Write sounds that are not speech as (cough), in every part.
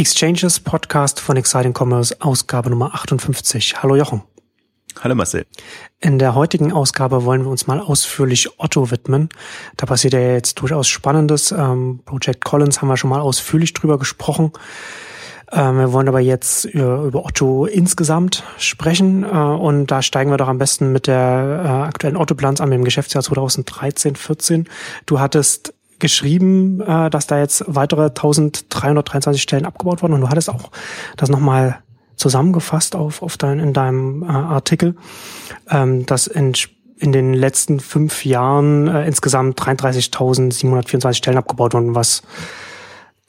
Exchanges Podcast von Exciting Commerce, Ausgabe Nummer 58. Hallo Jochen. Hallo Marcel. In der heutigen Ausgabe wollen wir uns mal ausführlich Otto widmen. Da passiert ja jetzt durchaus Spannendes. Ähm, Project Collins haben wir schon mal ausführlich drüber gesprochen. Ähm, wir wollen aber jetzt über, über Otto insgesamt sprechen äh, und da steigen wir doch am besten mit der äh, aktuellen Otto-Bilanz an, mit dem Geschäftsjahr 2013, 14. Du hattest geschrieben, äh, dass da jetzt weitere 1323 Stellen abgebaut wurden. Und du hattest auch das nochmal zusammengefasst auf, auf dein, in deinem äh, Artikel, ähm, dass in, in den letzten fünf Jahren äh, insgesamt 33.724 Stellen abgebaut wurden, was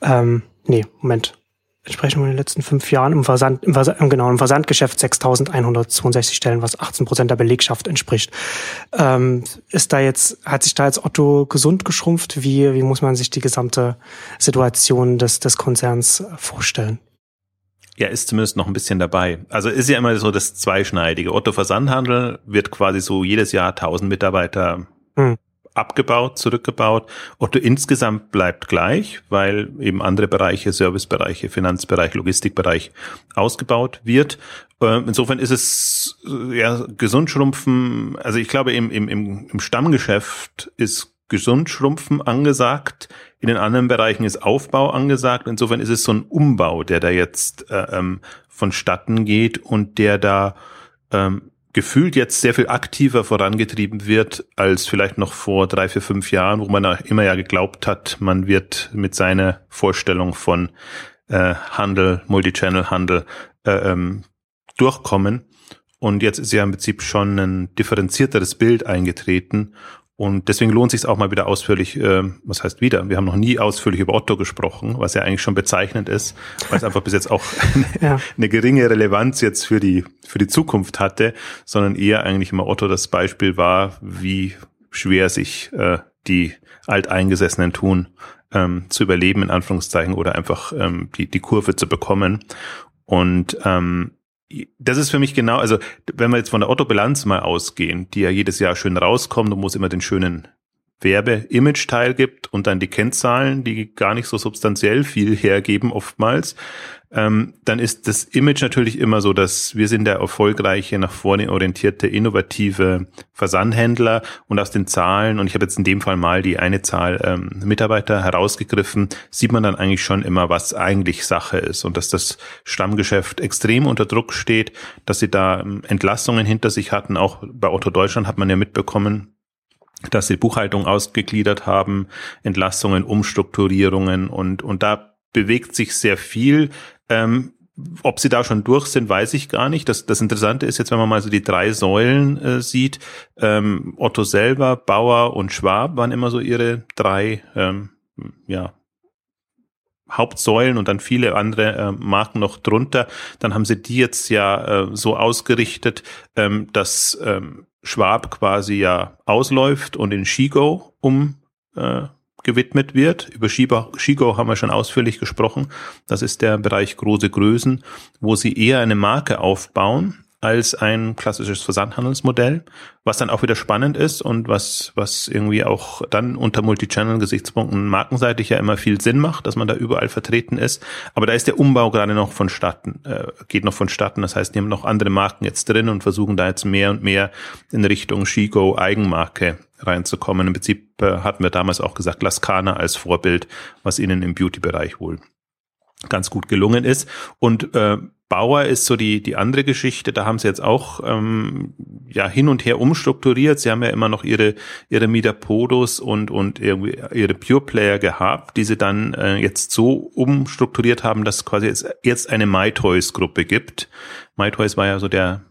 ähm, nee, Moment, entsprechend in den letzten fünf Jahren im Versand, im Versand, genau, im Versandgeschäft 6.162 Stellen, was 18 Prozent der Belegschaft entspricht. Ähm, ist da jetzt, hat sich da jetzt Otto gesund geschrumpft? Wie, wie muss man sich die gesamte Situation des, des Konzerns vorstellen? Ja, ist zumindest noch ein bisschen dabei. Also ist ja immer so das Zweischneidige. Otto Versandhandel wird quasi so jedes Jahr 1000 Mitarbeiter hm abgebaut, zurückgebaut. Otto insgesamt bleibt gleich, weil eben andere Bereiche, Servicebereiche, Finanzbereich, Logistikbereich ausgebaut wird. Ähm, insofern ist es ja gesund schrumpfen. Also ich glaube, im, im, im Stammgeschäft ist gesund schrumpfen angesagt. In den anderen Bereichen ist Aufbau angesagt. Insofern ist es so ein Umbau, der da jetzt äh, ähm, vonstatten geht und der da ähm, gefühlt jetzt sehr viel aktiver vorangetrieben wird als vielleicht noch vor drei, vier, fünf Jahren, wo man immer ja geglaubt hat, man wird mit seiner Vorstellung von äh, Handel, Multichannel-Handel äh, ähm, durchkommen. Und jetzt ist ja im Prinzip schon ein differenzierteres Bild eingetreten und deswegen lohnt sich auch mal wieder ausführlich, äh, was heißt wieder? Wir haben noch nie ausführlich über Otto gesprochen, was ja eigentlich schon bezeichnend ist, weil es einfach bis jetzt auch (laughs) eine, ja. eine geringe Relevanz jetzt für die, für die Zukunft hatte, sondern eher eigentlich immer Otto das Beispiel war, wie schwer sich äh, die Alteingesessenen tun, ähm, zu überleben, in Anführungszeichen, oder einfach ähm, die, die Kurve zu bekommen. Und ähm, das ist für mich genau, also wenn wir jetzt von der Otto-Bilanz mal ausgehen, die ja jedes Jahr schön rauskommt und wo es immer den schönen Werbe-Image-Teil gibt und dann die Kennzahlen, die gar nicht so substanziell viel hergeben oftmals, ähm, dann ist das Image natürlich immer so, dass wir sind der erfolgreiche, nach vorne orientierte, innovative Versandhändler und aus den Zahlen, und ich habe jetzt in dem Fall mal die eine Zahl ähm, Mitarbeiter herausgegriffen, sieht man dann eigentlich schon immer, was eigentlich Sache ist und dass das Stammgeschäft extrem unter Druck steht, dass sie da ähm, Entlassungen hinter sich hatten. Auch bei Otto Deutschland hat man ja mitbekommen, dass sie Buchhaltung ausgegliedert haben, Entlassungen, Umstrukturierungen und, und da bewegt sich sehr viel. Ähm, ob sie da schon durch sind, weiß ich gar nicht. Das, das Interessante ist jetzt, wenn man mal so die drei Säulen äh, sieht, ähm, Otto selber, Bauer und Schwab waren immer so ihre drei ähm, ja, Hauptsäulen und dann viele andere äh, Marken noch drunter. Dann haben sie die jetzt ja äh, so ausgerichtet, ähm, dass ähm, Schwab quasi ja ausläuft und in Shigo um äh, wird. Über Shiba, Shigo haben wir schon ausführlich gesprochen. Das ist der Bereich große Größen, wo sie eher eine Marke aufbauen als ein klassisches Versandhandelsmodell, was dann auch wieder spannend ist und was, was irgendwie auch dann unter Multichannel-Gesichtspunkten markenseitig ja immer viel Sinn macht, dass man da überall vertreten ist. Aber da ist der Umbau gerade noch vonstatten, äh, geht noch vonstatten. Das heißt, die haben noch andere Marken jetzt drin und versuchen da jetzt mehr und mehr in Richtung Shigo Eigenmarke reinzukommen. Im Prinzip äh, hatten wir damals auch gesagt, Laskana als Vorbild, was ihnen im Beauty-Bereich wohl ganz gut gelungen ist. Und äh, Bauer ist so die, die andere Geschichte. Da haben sie jetzt auch ähm, ja hin und her umstrukturiert. Sie haben ja immer noch ihre, ihre Midapodos und, und irgendwie ihre Pure Player gehabt, die sie dann äh, jetzt so umstrukturiert haben, dass quasi jetzt, jetzt eine MyToys-Gruppe gibt. MyToys war ja so der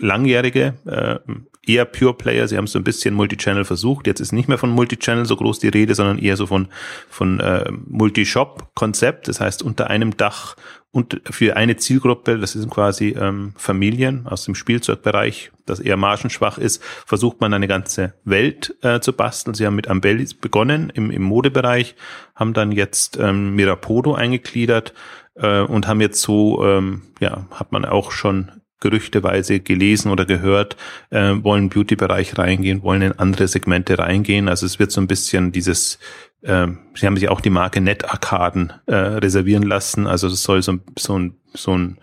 langjährige äh, eher Pure Player. Sie haben so ein bisschen Multichannel versucht. Jetzt ist nicht mehr von Multichannel so groß die Rede, sondern eher so von, von äh, Multishop-Konzept. Das heißt, unter einem Dach und für eine Zielgruppe, das sind quasi ähm, Familien aus dem Spielzeugbereich, das eher margenschwach ist, versucht man eine ganze Welt äh, zu basteln. Sie haben mit Ambellis begonnen im, im Modebereich, haben dann jetzt ähm, Mirapodo eingegliedert äh, und haben jetzt so, ähm, ja, hat man auch schon gerüchteweise gelesen oder gehört, äh, wollen Beauty-Bereich reingehen, wollen in andere Segmente reingehen. Also es wird so ein bisschen dieses ähm, sie haben sich auch die Marke Netarkaden äh, reservieren lassen. Also das soll so, so ein, so ein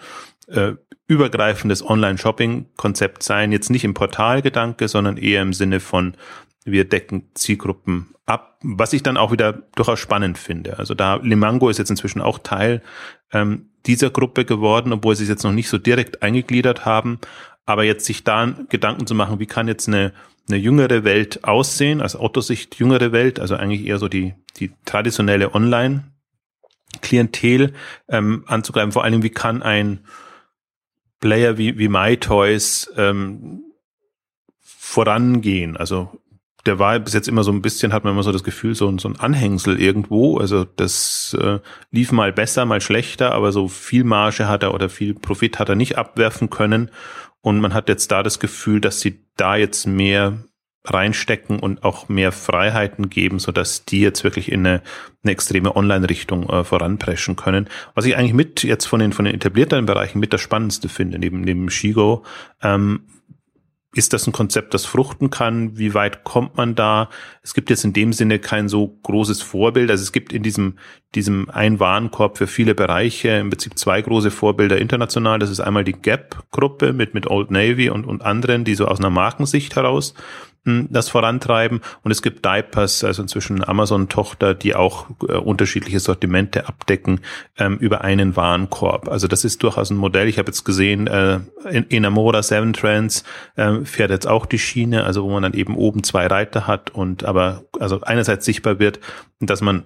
äh, übergreifendes Online-Shopping-Konzept sein. Jetzt nicht im Portalgedanke, sondern eher im Sinne von wir decken Zielgruppen ab, was ich dann auch wieder durchaus spannend finde. Also da Limango ist jetzt inzwischen auch Teil ähm, dieser Gruppe geworden, obwohl sie es jetzt noch nicht so direkt eingegliedert haben. Aber jetzt sich da Gedanken zu machen, wie kann jetzt eine eine jüngere Welt aussehen, als Autosicht jüngere Welt, also eigentlich eher so die, die traditionelle Online-Klientel ähm, anzugreifen. Vor allem, wie kann ein Player wie, wie MyToys ähm, vorangehen? Also der war bis jetzt immer so ein bisschen, hat man immer so das Gefühl, so, so ein Anhängsel irgendwo. Also das äh, lief mal besser, mal schlechter, aber so viel Marge hat er oder viel Profit hat er nicht abwerfen können. Und man hat jetzt da das Gefühl, dass sie da jetzt mehr reinstecken und auch mehr Freiheiten geben, so dass die jetzt wirklich in eine, eine extreme Online-Richtung äh, voranpreschen können. Was ich eigentlich mit jetzt von den von den etablierten Bereichen mit das Spannendste finde, neben neben Shigo, ähm, ist das ein Konzept, das fruchten kann? Wie weit kommt man da? Es gibt jetzt in dem Sinne kein so großes Vorbild. Also es gibt in diesem, diesem ein Warenkorb für viele Bereiche im Prinzip zwei große Vorbilder international. Das ist einmal die Gap-Gruppe mit, mit Old Navy und, und anderen, die so aus einer Markensicht heraus das vorantreiben. Und es gibt Diapers, also inzwischen Amazon-Tochter, die auch äh, unterschiedliche Sortimente abdecken ähm, über einen Warenkorb. Also das ist durchaus ein Modell. Ich habe jetzt gesehen, äh, in, Enamora Seven Trends äh, fährt jetzt auch die Schiene, also wo man dann eben oben zwei Reiter hat und aber also einerseits sichtbar wird, dass man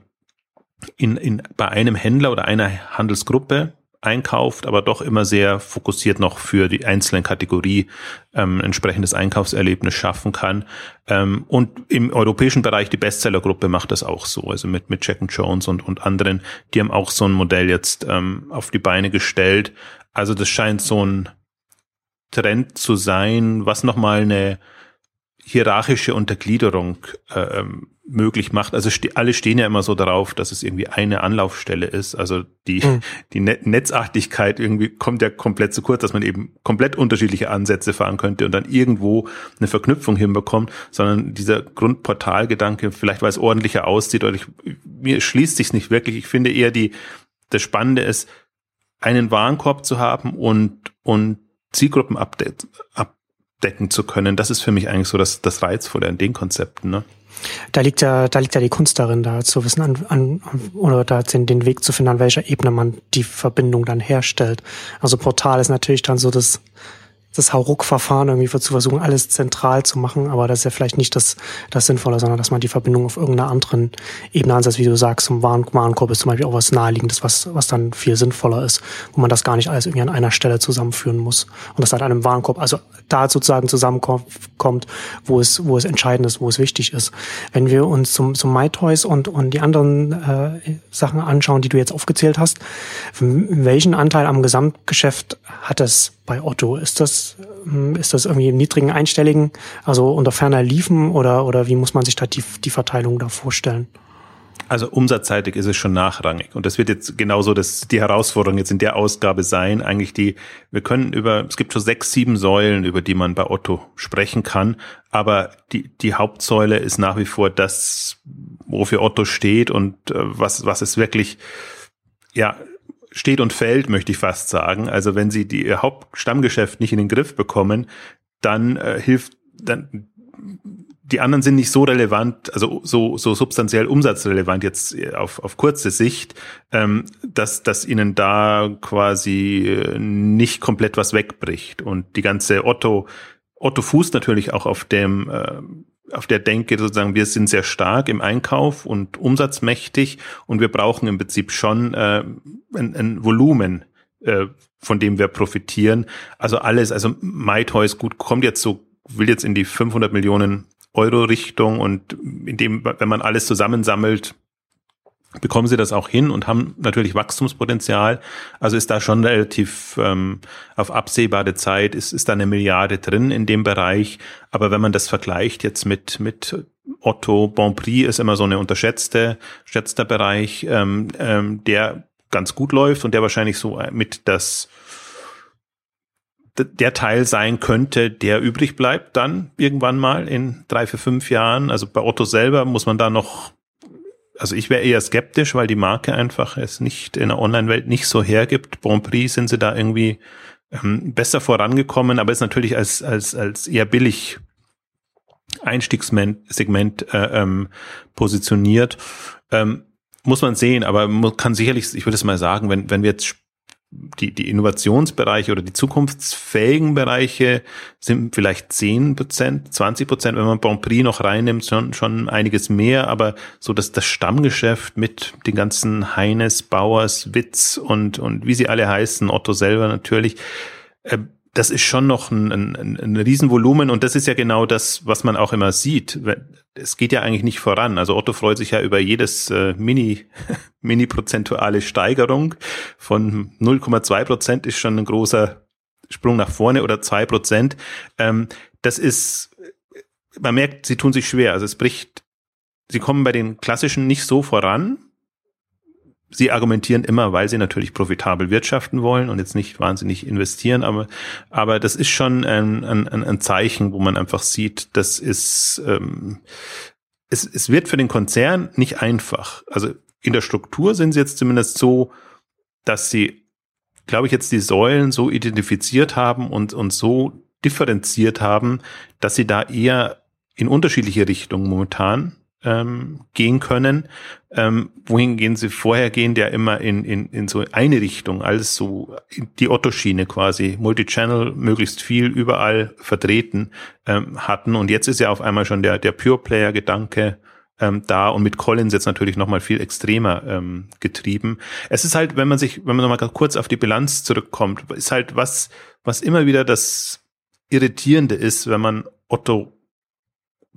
in, in, bei einem Händler oder einer Handelsgruppe einkauft, aber doch immer sehr fokussiert noch für die einzelnen Kategorie ähm, entsprechendes Einkaufserlebnis schaffen kann. Ähm, und im europäischen Bereich die Bestsellergruppe macht das auch so, also mit mit Jack Jones und und anderen, die haben auch so ein Modell jetzt ähm, auf die Beine gestellt. Also das scheint so ein Trend zu sein, was nochmal eine hierarchische Untergliederung äh, ähm, möglich macht. Also ste alle stehen ja immer so darauf, dass es irgendwie eine Anlaufstelle ist. Also die, mhm. die Net Netzartigkeit irgendwie kommt ja komplett zu kurz, dass man eben komplett unterschiedliche Ansätze fahren könnte und dann irgendwo eine Verknüpfung hinbekommt, sondern dieser Grundportalgedanke, vielleicht weil es ordentlicher aussieht, oder ich, mir schließt sich nicht wirklich. Ich finde eher die, das Spannende ist, einen Warenkorb zu haben und, und Zielgruppen update, abdecken zu können. Das ist für mich eigentlich so das, das Reizvolle an den Konzepten. Ne? Da liegt ja, da liegt ja die Kunst darin, da zu wissen an, an oder da den, den Weg zu finden, an welcher Ebene man die Verbindung dann herstellt. Also Portal ist natürlich dann so das das Hauruck-Verfahren irgendwie zu versuchen, alles zentral zu machen, aber das ist ja vielleicht nicht das, das Sinnvolle, sondern dass man die Verbindung auf irgendeiner anderen Ebene ansetzt, wie du sagst, zum Waren Warenkorb ist zum Beispiel auch was Naheliegendes, was, was dann viel sinnvoller ist, wo man das gar nicht alles irgendwie an einer Stelle zusammenführen muss und das an einem Warenkorb, also da sozusagen zusammenkommt, wo es, wo es entscheidend ist, wo es wichtig ist. Wenn wir uns zum, zum MyToys und, und die anderen äh, Sachen anschauen, die du jetzt aufgezählt hast, welchen Anteil am Gesamtgeschäft hat es bei Otto? Ist das, ähm, ist das irgendwie im niedrigen einstelligen, also unter ferner Liefen oder, oder wie muss man sich da die, die Verteilung da vorstellen? Also umsatzseitig ist es schon nachrangig. Und das wird jetzt genauso das, die Herausforderung jetzt in der Ausgabe sein. Eigentlich die, wir können über, es gibt schon sechs, sieben Säulen, über die man bei Otto sprechen kann. Aber die, die Hauptsäule ist nach wie vor das, wofür Otto steht und äh, was, was es wirklich, ja, steht und fällt, möchte ich fast sagen. Also wenn sie die ihr Hauptstammgeschäft nicht in den Griff bekommen, dann äh, hilft dann die anderen sind nicht so relevant, also so, so substanziell umsatzrelevant jetzt auf, auf kurze Sicht, ähm, dass, dass ihnen da quasi äh, nicht komplett was wegbricht. Und die ganze Otto, Otto fußt natürlich auch auf dem äh, auf der Denke sozusagen, wir sind sehr stark im Einkauf und umsatzmächtig und wir brauchen im Prinzip schon äh, ein, ein Volumen, äh, von dem wir profitieren. Also alles, also MyToys gut kommt jetzt so, will jetzt in die 500 Millionen Euro Richtung und in dem, wenn man alles zusammensammelt, bekommen sie das auch hin und haben natürlich Wachstumspotenzial. Also ist da schon relativ ähm, auf absehbare Zeit, ist, ist da eine Milliarde drin in dem Bereich. Aber wenn man das vergleicht jetzt mit, mit Otto, Bonprix ist immer so eine unterschätzte, schätzter Bereich, ähm, ähm, der ganz gut läuft und der wahrscheinlich so mit das der Teil sein könnte, der übrig bleibt dann irgendwann mal in drei, vier, fünf Jahren. Also bei Otto selber muss man da noch also ich wäre eher skeptisch, weil die Marke einfach es nicht in der Online-Welt nicht so hergibt. Bon Prix sind sie da irgendwie ähm, besser vorangekommen, aber ist natürlich als, als, als eher billig Einstiegssegment äh, ähm, positioniert. Ähm, muss man sehen, aber man kann sicherlich, ich würde es mal sagen, wenn, wenn wir jetzt die, die Innovationsbereiche oder die zukunftsfähigen Bereiche sind vielleicht zehn Prozent, 20 Prozent, wenn man Bon Prix noch reinnimmt, schon, schon einiges mehr, aber so dass das Stammgeschäft mit den ganzen Heines, Bauers, Witz und, und wie sie alle heißen, Otto selber natürlich, äh, das ist schon noch ein, ein, ein Riesenvolumen und das ist ja genau das, was man auch immer sieht. Es geht ja eigentlich nicht voran. Also Otto freut sich ja über jedes äh, Mini, (laughs) Mini-prozentuale Steigerung von 0,2 Prozent ist schon ein großer Sprung nach vorne oder zwei Prozent. Ähm, das ist, man merkt, sie tun sich schwer. Also es bricht, sie kommen bei den klassischen nicht so voran sie argumentieren immer, weil sie natürlich profitabel wirtschaften wollen und jetzt nicht wahnsinnig investieren, aber, aber das ist schon ein, ein, ein Zeichen, wo man einfach sieht, das ist, ähm, es, es wird für den Konzern nicht einfach. Also in der Struktur sind sie jetzt zumindest so, dass sie, glaube ich, jetzt die Säulen so identifiziert haben und, und so differenziert haben, dass sie da eher in unterschiedliche Richtungen momentan ähm, gehen können. Ähm, wohin gehen sie vorher gehen, der immer in, in, in so eine Richtung, alles so die Otto-Schiene quasi, Multichannel, möglichst viel überall vertreten ähm, hatten. Und jetzt ist ja auf einmal schon der, der Pure-Player-Gedanke ähm, da und mit Collins jetzt natürlich nochmal viel extremer ähm, getrieben. Es ist halt, wenn man sich, wenn man nochmal kurz auf die Bilanz zurückkommt, ist halt was, was immer wieder das Irritierende ist, wenn man Otto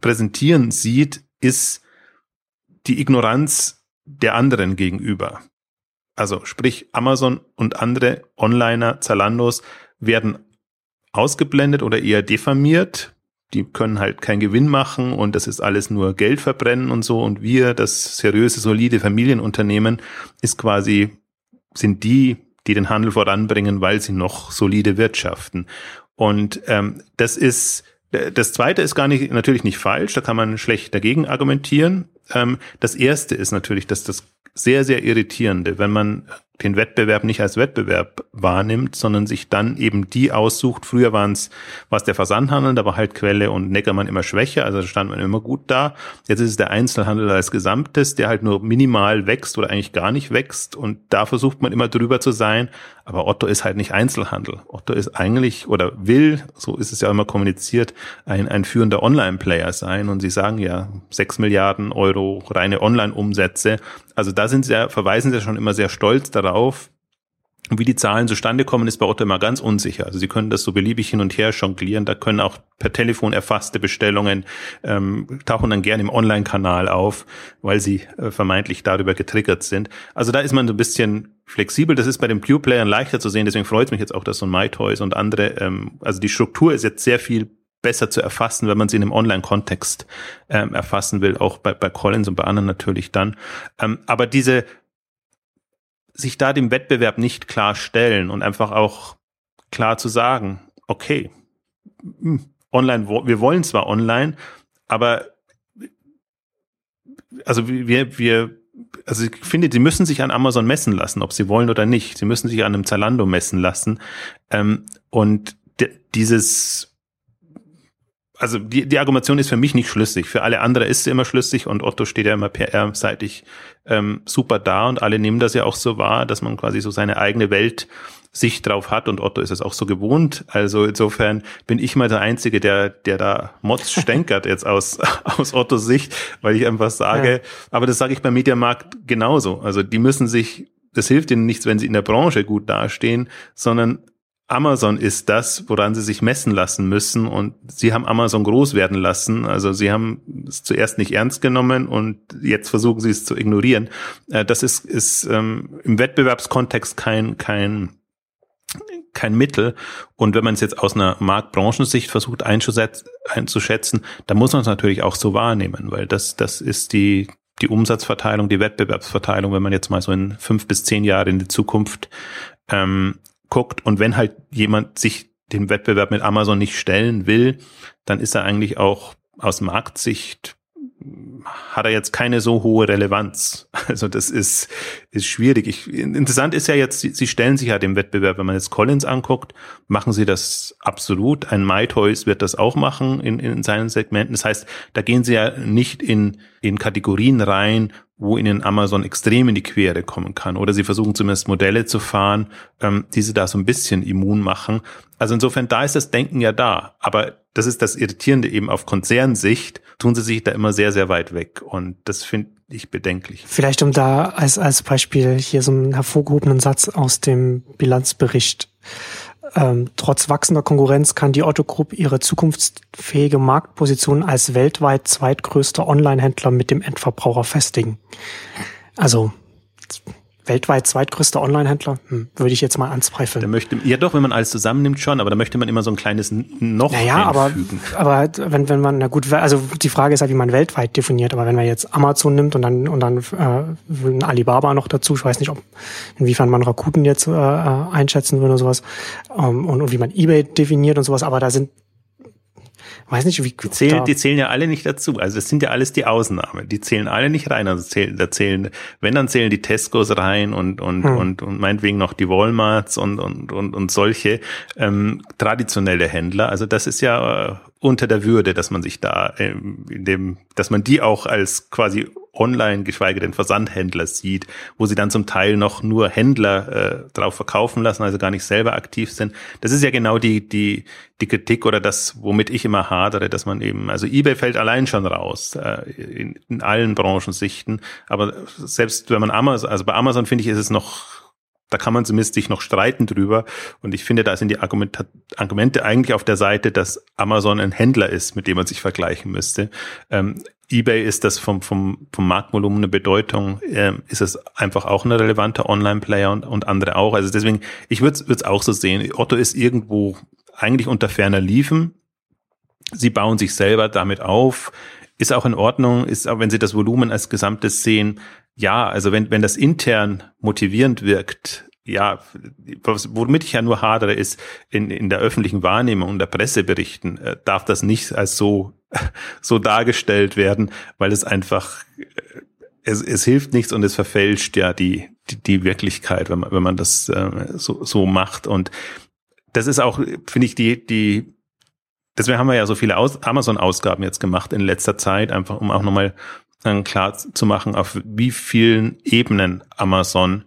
präsentieren sieht, ist die Ignoranz der anderen gegenüber. Also sprich, Amazon und andere Onliner, Zalandos werden ausgeblendet oder eher diffamiert. Die können halt keinen Gewinn machen und das ist alles nur Geld verbrennen und so. Und wir, das seriöse, solide Familienunternehmen, ist quasi, sind die, die den Handel voranbringen, weil sie noch solide wirtschaften. Und ähm, das ist das zweite ist gar nicht, natürlich nicht falsch, da kann man schlecht dagegen argumentieren. Ähm, das erste ist natürlich, dass das sehr, sehr irritierende, wenn man den Wettbewerb nicht als Wettbewerb wahrnimmt, sondern sich dann eben die aussucht. Früher waren es was der Versandhandel, da war halt Quelle und Neckermann immer schwächer, also stand man immer gut da. Jetzt ist es der Einzelhandel als Gesamtes, der halt nur minimal wächst oder eigentlich gar nicht wächst und da versucht man immer drüber zu sein. Aber Otto ist halt nicht Einzelhandel. Otto ist eigentlich oder will, so ist es ja immer kommuniziert, ein, ein führender Online-Player sein und sie sagen ja sechs Milliarden Euro reine Online-Umsätze. Also da sind sie ja, verweisen sie schon immer sehr stolz darauf auf. Und wie die Zahlen zustande kommen, ist bei Otto immer ganz unsicher. Also Sie können das so beliebig hin und her jonglieren. Da können auch per Telefon erfasste Bestellungen ähm, tauchen dann gerne im Online-Kanal auf, weil sie äh, vermeintlich darüber getriggert sind. Also da ist man so ein bisschen flexibel. Das ist bei den Pure-Playern leichter zu sehen. Deswegen freut es mich jetzt auch, dass so ein MyToys und andere, ähm, also die Struktur ist jetzt sehr viel besser zu erfassen, wenn man sie in einem Online-Kontext ähm, erfassen will, auch bei, bei Collins und bei anderen natürlich dann. Ähm, aber diese sich da dem Wettbewerb nicht klar stellen und einfach auch klar zu sagen, okay, hm, online, wir wollen zwar online, aber also wir, wir, also ich finde, sie müssen sich an Amazon messen lassen, ob sie wollen oder nicht. Sie müssen sich an einem Zalando messen lassen. Ähm, und dieses also die, die Argumentation ist für mich nicht schlüssig. Für alle andere ist sie immer schlüssig und Otto steht ja immer PR-seitig ähm, super da und alle nehmen das ja auch so wahr, dass man quasi so seine eigene Welt Sicht drauf hat und Otto ist es auch so gewohnt. Also insofern bin ich mal der Einzige, der, der da Mods (laughs) stänkert jetzt aus, aus Ottos Sicht, weil ich einfach sage, ja. aber das sage ich beim Mediamarkt genauso. Also die müssen sich, das hilft ihnen nichts, wenn sie in der Branche gut dastehen, sondern Amazon ist das, woran sie sich messen lassen müssen und sie haben Amazon groß werden lassen. Also sie haben es zuerst nicht ernst genommen und jetzt versuchen sie es zu ignorieren. Äh, das ist, ist ähm, im Wettbewerbskontext kein, kein, kein Mittel. Und wenn man es jetzt aus einer Marktbranchensicht versucht einzuschätzen, dann muss man es natürlich auch so wahrnehmen, weil das, das ist die, die Umsatzverteilung, die Wettbewerbsverteilung, wenn man jetzt mal so in fünf bis zehn Jahre in die Zukunft ähm, guckt und wenn halt jemand sich dem Wettbewerb mit Amazon nicht stellen will, dann ist er eigentlich auch aus Marktsicht hat er jetzt keine so hohe Relevanz. (laughs) Also das ist, ist schwierig. Ich, interessant ist ja jetzt, sie, sie stellen sich ja dem Wettbewerb, wenn man jetzt Collins anguckt, machen sie das absolut. Ein MyToys wird das auch machen in, in seinen Segmenten. Das heißt, da gehen sie ja nicht in, in Kategorien rein, wo ihnen Amazon extrem in die Quere kommen kann. Oder sie versuchen zumindest Modelle zu fahren, ähm, die sie da so ein bisschen immun machen. Also insofern, da ist das Denken ja da. Aber das ist das Irritierende eben auf Konzernsicht, tun sie sich da immer sehr, sehr weit weg. Und das finde ich bedenklich. Vielleicht um da als, als Beispiel hier so einen hervorgehobenen Satz aus dem Bilanzbericht ähm, trotz wachsender Konkurrenz kann die Otto Group ihre zukunftsfähige Marktposition als weltweit zweitgrößter Online-Händler mit dem Endverbraucher festigen. Also weltweit zweitgrößter Online-Händler, hm, würde ich jetzt mal anzweifeln. Da möchte, ja doch, wenn man alles zusammennimmt schon, aber da möchte man immer so ein kleines Noch naja, einfügen. aber, aber wenn, wenn man, na gut, also die Frage ist halt, wie man weltweit definiert, aber wenn man jetzt Amazon nimmt und dann, und dann äh, Alibaba noch dazu, ich weiß nicht, ob, inwiefern man Rakuten jetzt äh, äh einschätzen würde oder sowas, ähm, und, und wie man Ebay definiert und sowas, aber da sind weiß nicht, wie die zählen, die zählen ja alle nicht dazu. Also das sind ja alles die Ausnahmen. Die zählen alle nicht rein. Also zählen, da zählen, wenn dann zählen die Tescos rein und und hm. und und meinetwegen noch die Walmarts und und und und solche ähm, traditionelle Händler. Also das ist ja äh, unter der Würde, dass man sich da ähm, in dem, dass man die auch als quasi online, geschweige denn Versandhändler sieht, wo sie dann zum Teil noch nur Händler äh, drauf verkaufen lassen, also gar nicht selber aktiv sind. Das ist ja genau die, die, die Kritik oder das, womit ich immer hadere, dass man eben, also eBay fällt allein schon raus, äh, in, in allen Branchensichten, aber selbst wenn man Amazon, also bei Amazon finde ich, ist es noch da kann man zumindest sich noch streiten drüber. Und ich finde, da sind die Argumente, Argumente eigentlich auf der Seite, dass Amazon ein Händler ist, mit dem man sich vergleichen müsste. Ähm, eBay ist das vom, vom, vom Marktvolumen eine Bedeutung, äh, ist es einfach auch ein relevanter Online-Player und, und andere auch. Also deswegen, ich würde es auch so sehen. Otto ist irgendwo eigentlich unter ferner Liefen. Sie bauen sich selber damit auf. Ist auch in Ordnung, ist auch, wenn Sie das Volumen als Gesamtes sehen, ja, also wenn, wenn das intern motivierend wirkt, ja, womit ich ja nur hadere, ist in, in der öffentlichen Wahrnehmung und der Presseberichten äh, darf das nicht als so, (laughs) so dargestellt werden, weil es einfach, äh, es, es hilft nichts und es verfälscht ja die, die, die Wirklichkeit, wenn man, wenn man das äh, so, so macht. Und das ist auch, finde ich, die, die, deswegen haben wir ja so viele Amazon-Ausgaben jetzt gemacht in letzter Zeit, einfach um auch nochmal dann klar zu machen, auf wie vielen Ebenen Amazon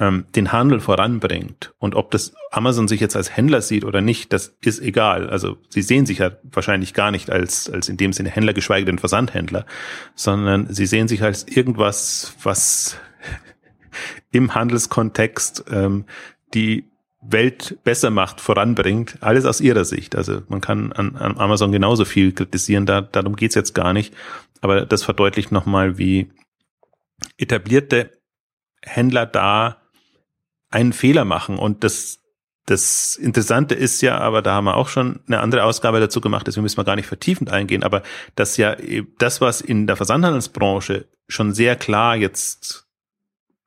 ähm, den Handel voranbringt. Und ob das Amazon sich jetzt als Händler sieht oder nicht, das ist egal. Also sie sehen sich ja wahrscheinlich gar nicht als, als in dem Sinne Händler, geschweige denn Versandhändler, sondern sie sehen sich als irgendwas, was (laughs) im Handelskontext ähm, die Welt besser macht, voranbringt, alles aus ihrer Sicht. Also man kann an, an Amazon genauso viel kritisieren, da, darum geht's jetzt gar nicht. Aber das verdeutlicht nochmal, wie etablierte Händler da einen Fehler machen. Und das, das Interessante ist ja, aber da haben wir auch schon eine andere Ausgabe dazu gemacht, deswegen müssen wir gar nicht vertiefend eingehen, aber dass ja das, was in der Versandhandelsbranche schon sehr klar jetzt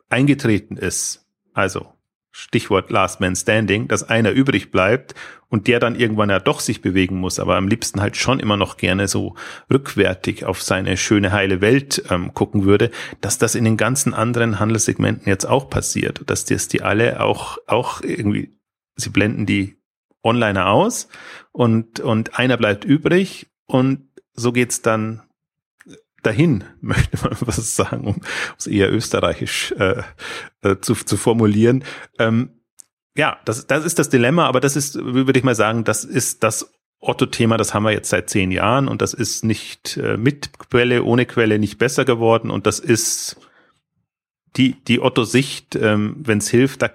eingetreten ist, also Stichwort Last Man Standing, dass einer übrig bleibt und der dann irgendwann ja doch sich bewegen muss, aber am liebsten halt schon immer noch gerne so rückwärtig auf seine schöne heile Welt ähm, gucken würde, dass das in den ganzen anderen Handelssegmenten jetzt auch passiert, dass das die alle auch auch irgendwie sie blenden die Onliner aus und und einer bleibt übrig und so geht's dann dahin, (laughs) möchte man was sagen, um es eher österreichisch äh, äh, zu, zu formulieren. Ähm, ja, das, das ist das Dilemma, aber das ist, würde ich mal sagen, das ist das Otto-Thema, das haben wir jetzt seit zehn Jahren und das ist nicht äh, mit Quelle, ohne Quelle nicht besser geworden und das ist die, die Otto-Sicht, ähm, wenn es hilft, da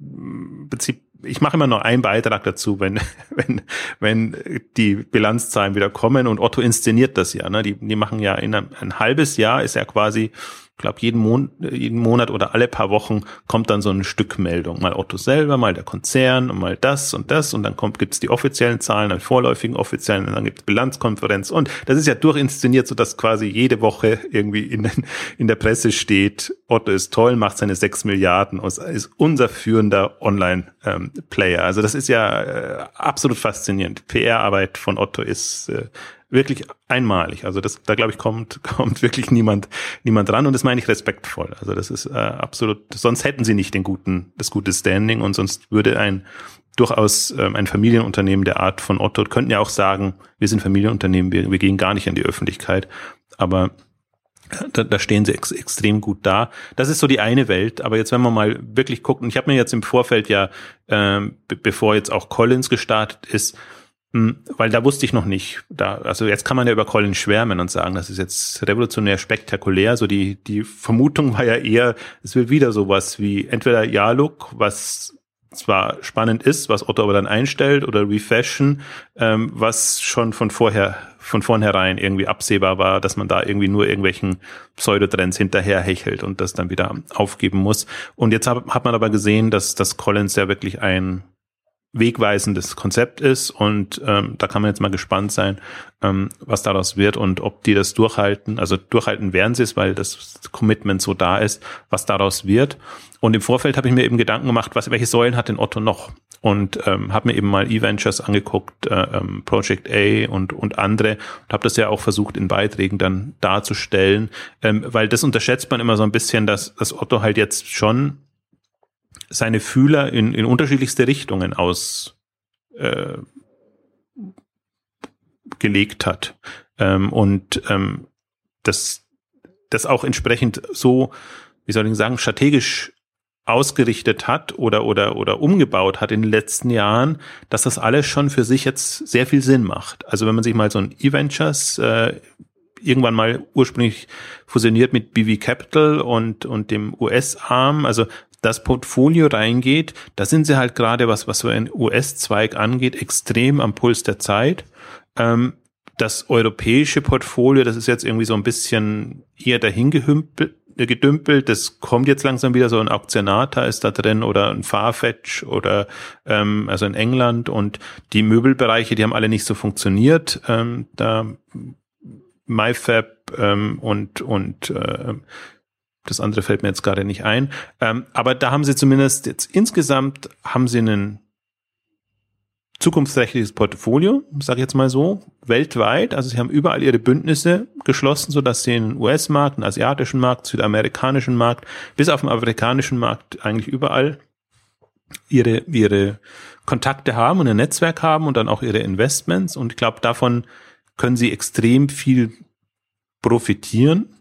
im Prinzip ich mache immer noch einen Beitrag dazu, wenn, (laughs) wenn, wenn die Bilanzzahlen wieder kommen und Otto inszeniert das ja. Ne? Die, die machen ja in einem, ein halbes Jahr ist ja quasi glaube, jeden, Mon jeden Monat oder alle paar Wochen kommt dann so eine Stückmeldung. Mal Otto selber, mal der Konzern und mal das und das. Und dann kommt, gibt's die offiziellen Zahlen, dann vorläufigen offiziellen, und dann gibt's Bilanzkonferenz. Und das ist ja durchinszeniert, so dass quasi jede Woche irgendwie in, in der Presse steht, Otto ist toll, macht seine sechs Milliarden und ist unser führender Online-Player. also das ist ja äh, absolut faszinierend. PR-Arbeit von Otto ist äh, wirklich einmalig. Also das, da glaube ich, kommt, (laughs) kommt wirklich niemand, niemand dran und das meine ich respektvoll. Also das ist äh, absolut, sonst hätten sie nicht den guten, das gute Standing und sonst würde ein durchaus ähm, ein Familienunternehmen der Art von Otto, könnten ja auch sagen, wir sind Familienunternehmen, wir, wir gehen gar nicht in die Öffentlichkeit. Aber da, da stehen sie ex, extrem gut da. Das ist so die eine Welt. Aber jetzt, wenn wir mal wirklich gucken, ich habe mir jetzt im Vorfeld ja, ähm, bevor jetzt auch Collins gestartet ist, weil da wusste ich noch nicht. Da, also jetzt kann man ja über Collins schwärmen und sagen, das ist jetzt revolutionär spektakulär. So die die Vermutung war ja eher, es wird wieder sowas wie entweder Ja-Look, was zwar spannend ist, was Otto aber dann einstellt, oder Refashion, ähm, was schon von vorher von vornherein irgendwie absehbar war, dass man da irgendwie nur irgendwelchen Pseudotrends hinterher hechelt und das dann wieder aufgeben muss. Und jetzt hat, hat man aber gesehen, dass, dass Collins ja wirklich ein wegweisendes Konzept ist und ähm, da kann man jetzt mal gespannt sein, ähm, was daraus wird und ob die das durchhalten. Also durchhalten werden sie es, weil das Commitment so da ist, was daraus wird. Und im Vorfeld habe ich mir eben Gedanken gemacht, was welche Säulen hat denn Otto noch? Und ähm, habe mir eben mal E-Ventures angeguckt, äh, ähm, Project A und und andere und habe das ja auch versucht in Beiträgen dann darzustellen, ähm, weil das unterschätzt man immer so ein bisschen, dass, dass Otto halt jetzt schon seine Fühler in, in unterschiedlichste Richtungen aus äh, hat. Ähm, und ähm, das, das auch entsprechend so, wie soll ich sagen, strategisch ausgerichtet hat oder, oder, oder umgebaut hat in den letzten Jahren, dass das alles schon für sich jetzt sehr viel Sinn macht. Also wenn man sich mal so ein E-Ventures äh, irgendwann mal ursprünglich fusioniert mit BV Capital und, und dem US-Arm, also das Portfolio reingeht, da sind sie halt gerade, was, was so ein US-Zweig angeht, extrem am Puls der Zeit. Ähm, das europäische Portfolio, das ist jetzt irgendwie so ein bisschen eher dahingehümpelt, gedümpelt. Das kommt jetzt langsam wieder so ein Auktionata ist da drin oder ein Farfetch oder ähm, also in England und die Möbelbereiche, die haben alle nicht so funktioniert. Ähm, da MyFab ähm, und und äh, das andere fällt mir jetzt gerade nicht ein. Ähm, aber da haben sie zumindest jetzt insgesamt haben sie einen zukunftsträchtiges Portfolio, sage ich jetzt mal so, weltweit. Also sie haben überall ihre Bündnisse geschlossen, so dass sie den US-Markt, den asiatischen Markt, südamerikanischen Markt, bis auf den afrikanischen Markt eigentlich überall ihre ihre Kontakte haben und ein Netzwerk haben und dann auch ihre Investments. Und ich glaube, davon können sie extrem viel profitieren.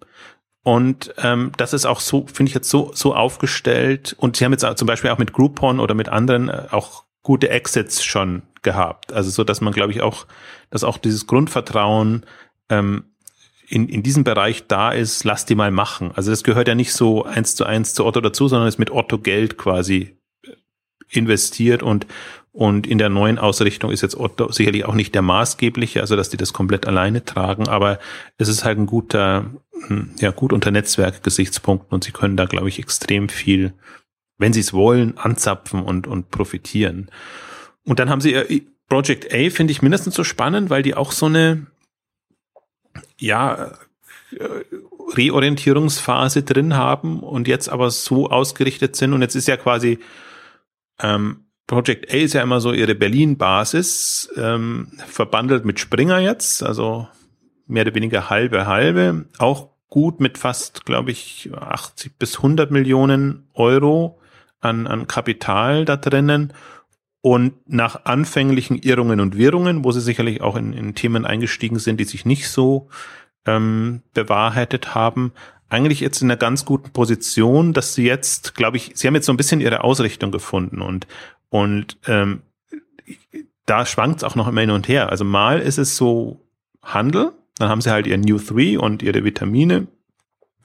Und ähm, das ist auch so, finde ich jetzt so so aufgestellt. Und sie haben jetzt zum Beispiel auch mit Groupon oder mit anderen äh, auch gute Exits schon gehabt. Also so, dass man, glaube ich, auch, dass auch dieses Grundvertrauen ähm, in, in diesem Bereich da ist, lass die mal machen. Also das gehört ja nicht so eins zu eins zu Otto dazu, sondern ist mit Otto Geld quasi äh, investiert und und in der neuen Ausrichtung ist jetzt Otto sicherlich auch nicht der maßgebliche, also dass die das komplett alleine tragen, aber es ist halt ein guter, ja, gut unter Netzwerkgesichtspunkten und sie können da, glaube ich, extrem viel, wenn sie es wollen, anzapfen und, und profitieren. Und dann haben sie äh, Project A, finde ich mindestens so spannend, weil die auch so eine, ja, äh, Reorientierungsphase drin haben und jetzt aber so ausgerichtet sind. Und jetzt ist ja quasi ähm, Project A ist ja immer so ihre Berlin-Basis, ähm, verbandelt mit Springer jetzt, also mehr oder weniger halbe halbe, auch gut mit fast, glaube ich, 80 bis 100 Millionen Euro an, an Kapital da drinnen. Und nach anfänglichen Irrungen und Wirrungen, wo sie sicherlich auch in, in Themen eingestiegen sind, die sich nicht so ähm, bewahrheitet haben, eigentlich jetzt in einer ganz guten Position, dass sie jetzt, glaube ich, sie haben jetzt so ein bisschen ihre Ausrichtung gefunden und und ähm, da schwankt es auch noch immer hin und her. Also mal ist es so Handel, dann haben sie halt ihr New 3 und ihre Vitamine.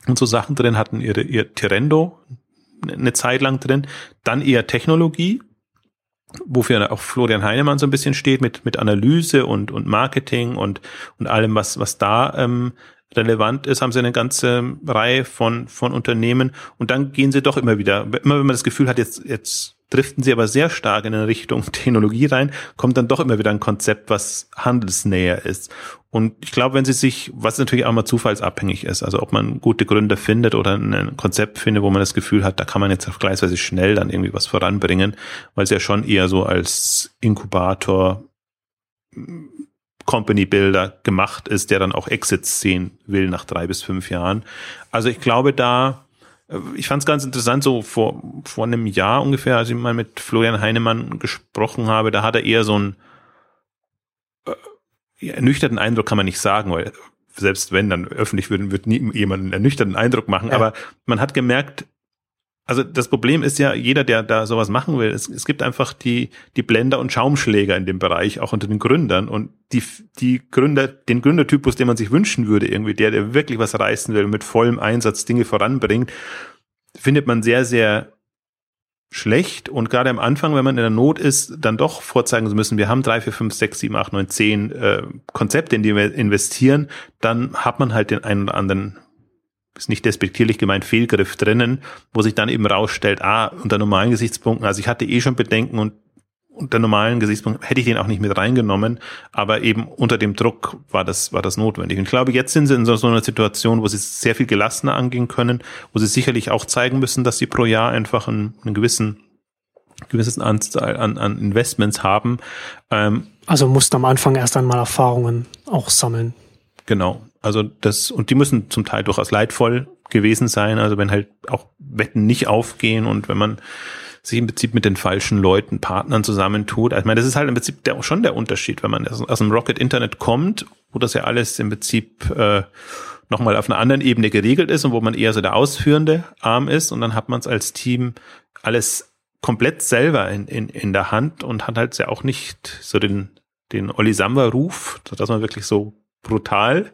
Und so Sachen drin, hatten ihre, ihr Tirendo eine Zeit lang drin, dann eher Technologie, wofür auch Florian Heinemann so ein bisschen steht mit mit Analyse und und Marketing und und allem was was da ähm, relevant ist, haben sie eine ganze Reihe von von Unternehmen. Und dann gehen sie doch immer wieder. Immer wenn man das Gefühl hat jetzt jetzt driften sie aber sehr stark in eine Richtung (laughs) Technologie rein, kommt dann doch immer wieder ein Konzept, was handelsnäher ist. Und ich glaube, wenn sie sich, was natürlich auch mal zufallsabhängig ist, also ob man gute Gründe findet oder ein Konzept findet, wo man das Gefühl hat, da kann man jetzt vergleichsweise schnell dann irgendwie was voranbringen, weil es ja schon eher so als Inkubator Company Builder gemacht ist, der dann auch Exits sehen will nach drei bis fünf Jahren. Also ich glaube da, ich fand es ganz interessant, so vor, vor einem Jahr ungefähr, als ich mal mit Florian Heinemann gesprochen habe, da hat er eher so einen äh, ernüchterten Eindruck, kann man nicht sagen, weil selbst wenn dann öffentlich würden, wird nie jemand einen ernüchterten Eindruck machen, ja. aber man hat gemerkt, also das Problem ist ja, jeder, der da sowas machen will, es, es gibt einfach die, die Blender und Schaumschläger in dem Bereich, auch unter den Gründern. Und die, die Gründer, den Gründertypus, den man sich wünschen würde, irgendwie, der, der wirklich was reißen will, mit vollem Einsatz Dinge voranbringt, findet man sehr, sehr schlecht. Und gerade am Anfang, wenn man in der Not ist, dann doch vorzeigen zu müssen, wir haben drei, vier, fünf, sechs, sieben, acht, neun, zehn äh, Konzepte, in die wir investieren, dann hat man halt den einen oder anderen ist nicht despektierlich gemeint, Fehlgriff drinnen, wo sich dann eben rausstellt, ah, unter normalen Gesichtspunkten, also ich hatte eh schon Bedenken und unter normalen Gesichtspunkten hätte ich den auch nicht mit reingenommen, aber eben unter dem Druck war das, war das notwendig. Und ich glaube, jetzt sind sie in so, so einer Situation, wo sie sehr viel gelassener angehen können, wo sie sicherlich auch zeigen müssen, dass sie pro Jahr einfach einen, einen gewissen gewisses Anzahl an, an Investments haben. Ähm, also musst am Anfang erst einmal Erfahrungen auch sammeln. Genau. Also das, und die müssen zum Teil durchaus leidvoll gewesen sein. Also wenn halt auch Wetten nicht aufgehen und wenn man sich im Prinzip mit den falschen Leuten, Partnern zusammentut. Also ich meine, das ist halt im Prinzip der, schon der Unterschied, wenn man aus, dem Rocket Internet kommt, wo das ja alles im Prinzip äh, nochmal auf einer anderen Ebene geregelt ist und wo man eher so der ausführende Arm ist und dann hat man es als Team alles komplett selber in, in, in der Hand und hat halt ja auch nicht so den, den Olli Samba-Ruf, dass man wirklich so brutal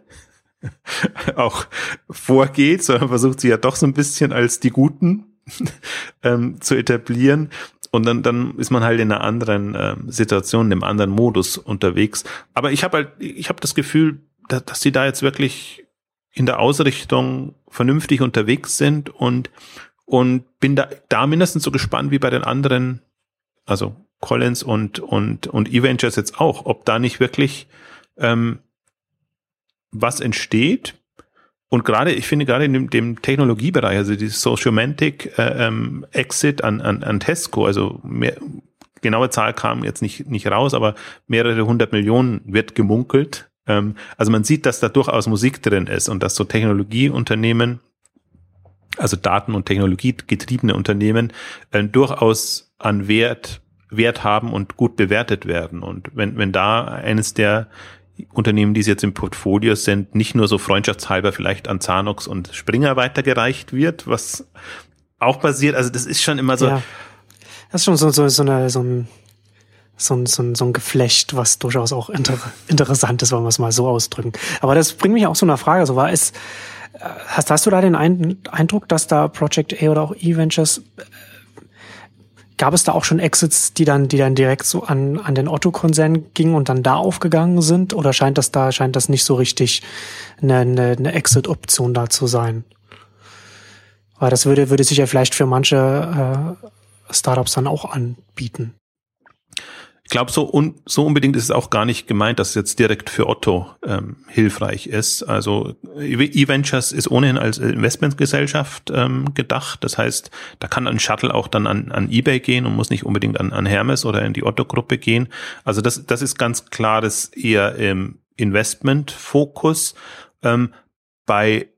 (laughs) auch vorgeht, sondern versucht sie ja doch so ein bisschen als die Guten (laughs) ähm, zu etablieren. Und dann, dann ist man halt in einer anderen ähm, Situation, in einem anderen Modus unterwegs. Aber ich habe halt, ich habe das Gefühl, dass, dass die da jetzt wirklich in der Ausrichtung vernünftig unterwegs sind und und bin da, da mindestens so gespannt wie bei den anderen, also Collins und und und Eventures jetzt auch, ob da nicht wirklich ähm, was entsteht. Und gerade, ich finde gerade in dem, dem Technologiebereich, also die Sociomantic äh, ähm, Exit an, an, an Tesco, also mehr, genaue Zahl kam jetzt nicht, nicht raus, aber mehrere hundert Millionen wird gemunkelt. Ähm, also man sieht, dass da durchaus Musik drin ist und dass so Technologieunternehmen, also Daten- und Technologiegetriebene Unternehmen, äh, durchaus an Wert Wert haben und gut bewertet werden. Und wenn, wenn da eines der Unternehmen, die jetzt im Portfolio sind, nicht nur so freundschaftshalber vielleicht an Zanox und Springer weitergereicht wird, was auch passiert. Also das ist schon immer so. Ja. Das ist schon so, so, so, eine, so ein so ein, so ein, so ein Geflecht, was durchaus auch inter interessant ist, wenn wir es mal so ausdrücken. Aber das bringt mich auch zu einer Frage. So war es, äh, hast, hast du da den Eindruck, dass da Project A oder auch E-Ventures Gab es da auch schon Exits, die dann, die dann direkt so an, an den Otto-Konzern gingen und dann da aufgegangen sind? Oder scheint das da, scheint das nicht so richtig eine, eine, eine Exit-Option da zu sein? Weil das würde, würde sich ja vielleicht für manche äh, Startups dann auch anbieten. Ich glaube, so, un, so unbedingt ist es auch gar nicht gemeint, dass es jetzt direkt für Otto ähm, hilfreich ist. Also eVentures ist ohnehin als Investmentgesellschaft ähm, gedacht. Das heißt, da kann ein Shuttle auch dann an, an eBay gehen und muss nicht unbedingt an, an Hermes oder in die Otto-Gruppe gehen. Also das, das ist ganz klar, das eher im Investment-Fokus. Ähm, bei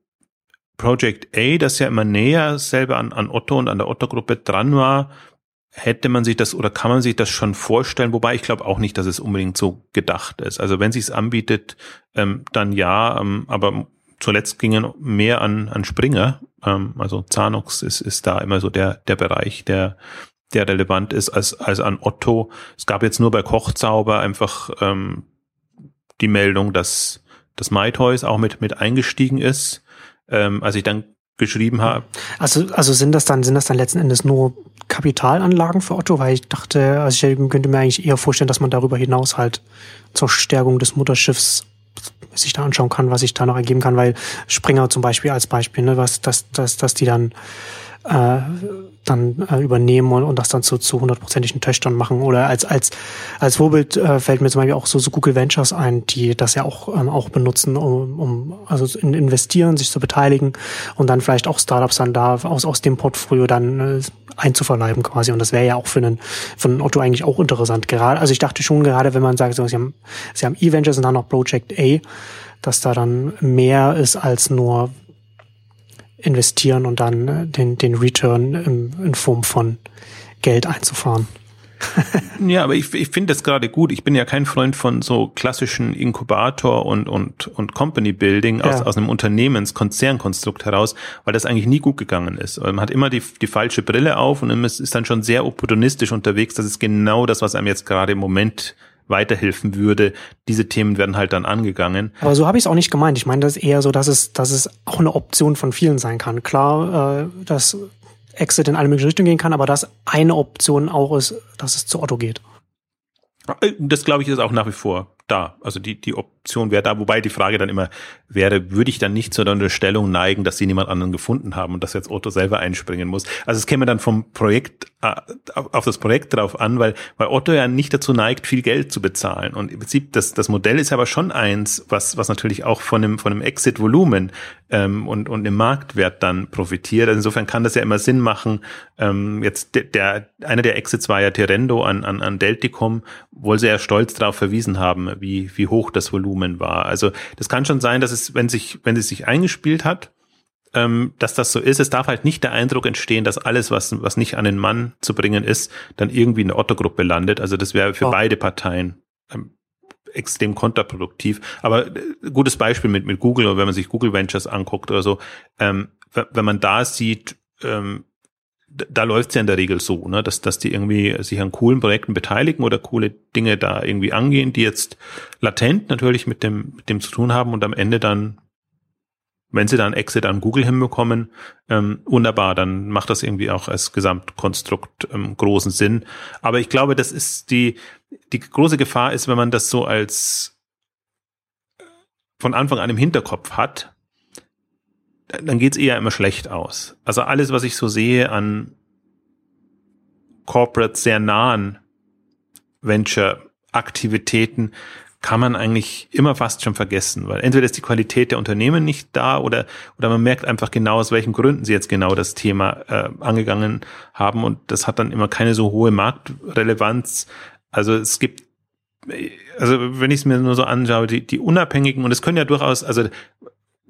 Project A, das ja immer näher selber an, an Otto und an der Otto-Gruppe dran war, hätte man sich das oder kann man sich das schon vorstellen, wobei ich glaube auch nicht, dass es unbedingt so gedacht ist. Also wenn sich anbietet, ähm, dann ja, ähm, aber zuletzt gingen mehr an, an Springer. Ähm, also Zanox ist, ist da immer so der, der Bereich, der, der relevant ist als, als an Otto. Es gab jetzt nur bei Kochzauber einfach ähm, die Meldung, dass das MyToys auch mit, mit eingestiegen ist. Ähm, als ich dann geschrieben habe. Also, also sind das dann, sind das dann letzten Endes nur Kapitalanlagen für Otto? Weil ich dachte, also ich könnte mir eigentlich eher vorstellen, dass man darüber hinaus halt zur Stärkung des Mutterschiffs sich da anschauen kann, was sich da noch ergeben kann, weil Springer zum Beispiel als Beispiel, ne, was, dass, dass, dass die dann äh, dann äh, übernehmen und, und das dann zu, zu hundertprozentigen Töchtern machen. Oder als, als, als Vorbild äh, fällt mir zum Beispiel auch so, so Google Ventures ein, die das ja auch, ähm, auch benutzen, um, um also in investieren, sich zu beteiligen und dann vielleicht auch Startups dann da aus, aus dem Portfolio dann äh, einzuverleiben quasi. Und das wäre ja auch für einen, für einen Otto eigentlich auch interessant. Gerade, also ich dachte schon gerade, wenn man sagt, so, sie haben, sie haben E-Ventures und dann noch Project A, dass da dann mehr ist als nur investieren und dann äh, den, den Return in, in Form von Geld einzufahren. (laughs) ja, aber ich, ich finde das gerade gut. Ich bin ja kein Freund von so klassischen Inkubator und, und, und Company Building aus, ja. aus einem Unternehmenskonzernkonstrukt heraus, weil das eigentlich nie gut gegangen ist. Man hat immer die, die falsche Brille auf und es ist dann schon sehr opportunistisch unterwegs. Das ist genau das, was einem jetzt gerade im Moment weiterhelfen würde. Diese Themen werden halt dann angegangen. Aber so habe ich es auch nicht gemeint. Ich meine das ist eher so, dass es, dass es auch eine Option von vielen sein kann. Klar, äh, dass Exit in alle möglichen Richtungen gehen kann, aber dass eine Option auch ist, dass es zu Otto geht. Äh, das glaube ich ist auch nach wie vor da. Also die, die Option wäre da, wobei die Frage dann immer wäre, würde ich dann nicht zu der Unterstellung neigen, dass sie niemand anderen gefunden haben und dass jetzt Otto selber einspringen muss. Also es käme dann vom Projekt äh, auf das Projekt drauf an, weil, weil Otto ja nicht dazu neigt, viel Geld zu bezahlen. Und im Prinzip, das, das Modell ist aber schon eins, was, was natürlich auch von einem, von einem Exit-Volumen ähm, und, und dem Marktwert dann profitiert. Also insofern kann das ja immer Sinn machen. Ähm, jetzt der, der, einer der Exits war ja Terendo an, an, an Delticom, wohl sehr stolz darauf verwiesen haben, wie, wie hoch das Volumen war. Also das kann schon sein, dass es, wenn sich, wenn es sich eingespielt hat, ähm, dass das so ist. Es darf halt nicht der Eindruck entstehen, dass alles, was, was nicht an den Mann zu bringen ist, dann irgendwie in der Otto-Gruppe landet. Also das wäre für oh. beide Parteien ähm, extrem kontraproduktiv. Aber äh, gutes Beispiel mit, mit Google, wenn man sich Google Ventures anguckt oder so, ähm, wenn man da sieht, ähm, da läuft's ja in der Regel so, ne, dass, dass die irgendwie sich an coolen Projekten beteiligen oder coole Dinge da irgendwie angehen, die jetzt latent natürlich mit dem, mit dem zu tun haben und am Ende dann, wenn sie dann Exit an Google hinbekommen, ähm, wunderbar, dann macht das irgendwie auch als Gesamtkonstrukt ähm, großen Sinn. Aber ich glaube, das ist die, die große Gefahr ist, wenn man das so als von Anfang an im Hinterkopf hat, dann geht's eher immer schlecht aus. Also alles, was ich so sehe an corporate sehr nahen Venture-Aktivitäten, kann man eigentlich immer fast schon vergessen, weil entweder ist die Qualität der Unternehmen nicht da oder, oder man merkt einfach genau, aus welchen Gründen sie jetzt genau das Thema äh, angegangen haben und das hat dann immer keine so hohe Marktrelevanz. Also es gibt also wenn ich es mir nur so anschaue, die, die Unabhängigen, und es können ja durchaus, also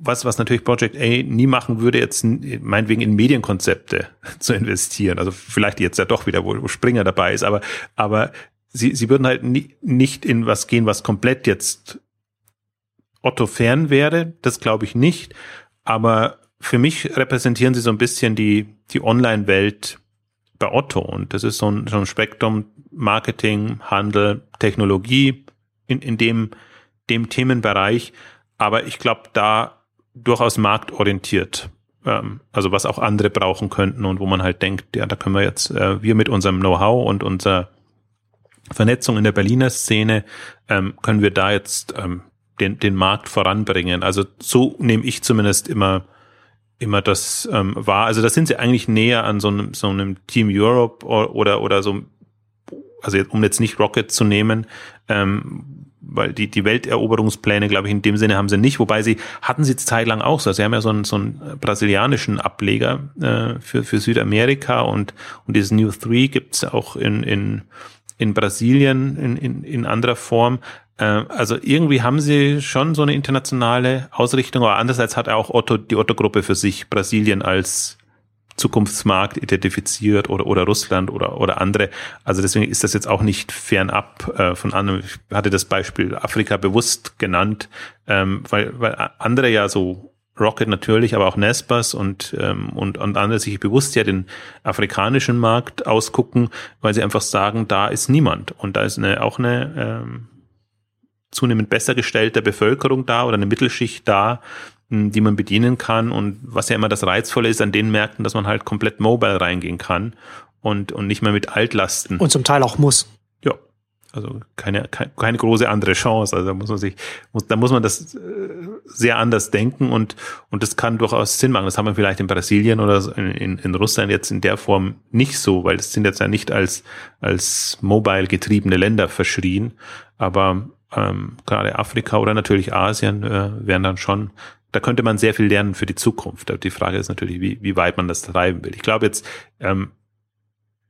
was, was natürlich Project A nie machen würde, jetzt meinetwegen in Medienkonzepte (laughs) zu investieren. Also vielleicht jetzt ja doch wieder, wo Springer dabei ist, aber, aber sie, sie würden halt nie, nicht in was gehen, was komplett jetzt Otto fern wäre. Das glaube ich nicht. Aber für mich repräsentieren sie so ein bisschen die, die Online-Welt bei Otto. Und das ist so ein, so ein Spektrum Marketing, Handel, Technologie in, in dem, dem Themenbereich. Aber ich glaube, da durchaus marktorientiert. Ähm, also was auch andere brauchen könnten und wo man halt denkt, ja, da können wir jetzt, äh, wir mit unserem Know-how und unserer Vernetzung in der Berliner Szene, ähm, können wir da jetzt ähm, den, den Markt voranbringen. Also so nehme ich zumindest immer immer das ähm, wahr. Also da sind sie eigentlich näher an so einem, so einem Team Europe oder, oder, so, also um jetzt nicht Rocket zu nehmen, ähm, weil die, die Welteroberungspläne, glaube ich, in dem Sinne haben sie nicht, wobei sie hatten sie zeitlang auch so. Sie haben ja so einen, so einen brasilianischen Ableger äh, für, für Südamerika und, und dieses New Three gibt's auch in, in, in Brasilien in, in, in anderer Form. Äh, also irgendwie haben sie schon so eine internationale Ausrichtung, aber andererseits hat auch Otto, die Otto-Gruppe für sich Brasilien als Zukunftsmarkt identifiziert oder, oder Russland oder, oder andere. Also deswegen ist das jetzt auch nicht fernab äh, von anderen. Ich hatte das Beispiel Afrika bewusst genannt, ähm, weil, weil andere ja so Rocket natürlich, aber auch Nespers und, ähm, und, und andere sich bewusst ja den afrikanischen Markt ausgucken, weil sie einfach sagen, da ist niemand. Und da ist eine, auch eine ähm, zunehmend besser gestellte Bevölkerung da oder eine Mittelschicht da, die man bedienen kann und was ja immer das Reizvolle ist an den Märkten, dass man halt komplett mobile reingehen kann und, und nicht mehr mit Altlasten. Und zum Teil auch muss. Ja. Also keine, keine große andere Chance. Also da muss man sich, muss, da muss man das äh, sehr anders denken und, und das kann durchaus Sinn machen. Das haben wir vielleicht in Brasilien oder in, in Russland jetzt in der Form nicht so, weil das sind jetzt ja nicht als, als mobile getriebene Länder verschrien. Aber ähm, gerade Afrika oder natürlich Asien äh, wären dann schon da könnte man sehr viel lernen für die Zukunft. Die Frage ist natürlich, wie, wie weit man das treiben will. Ich glaube jetzt, ähm,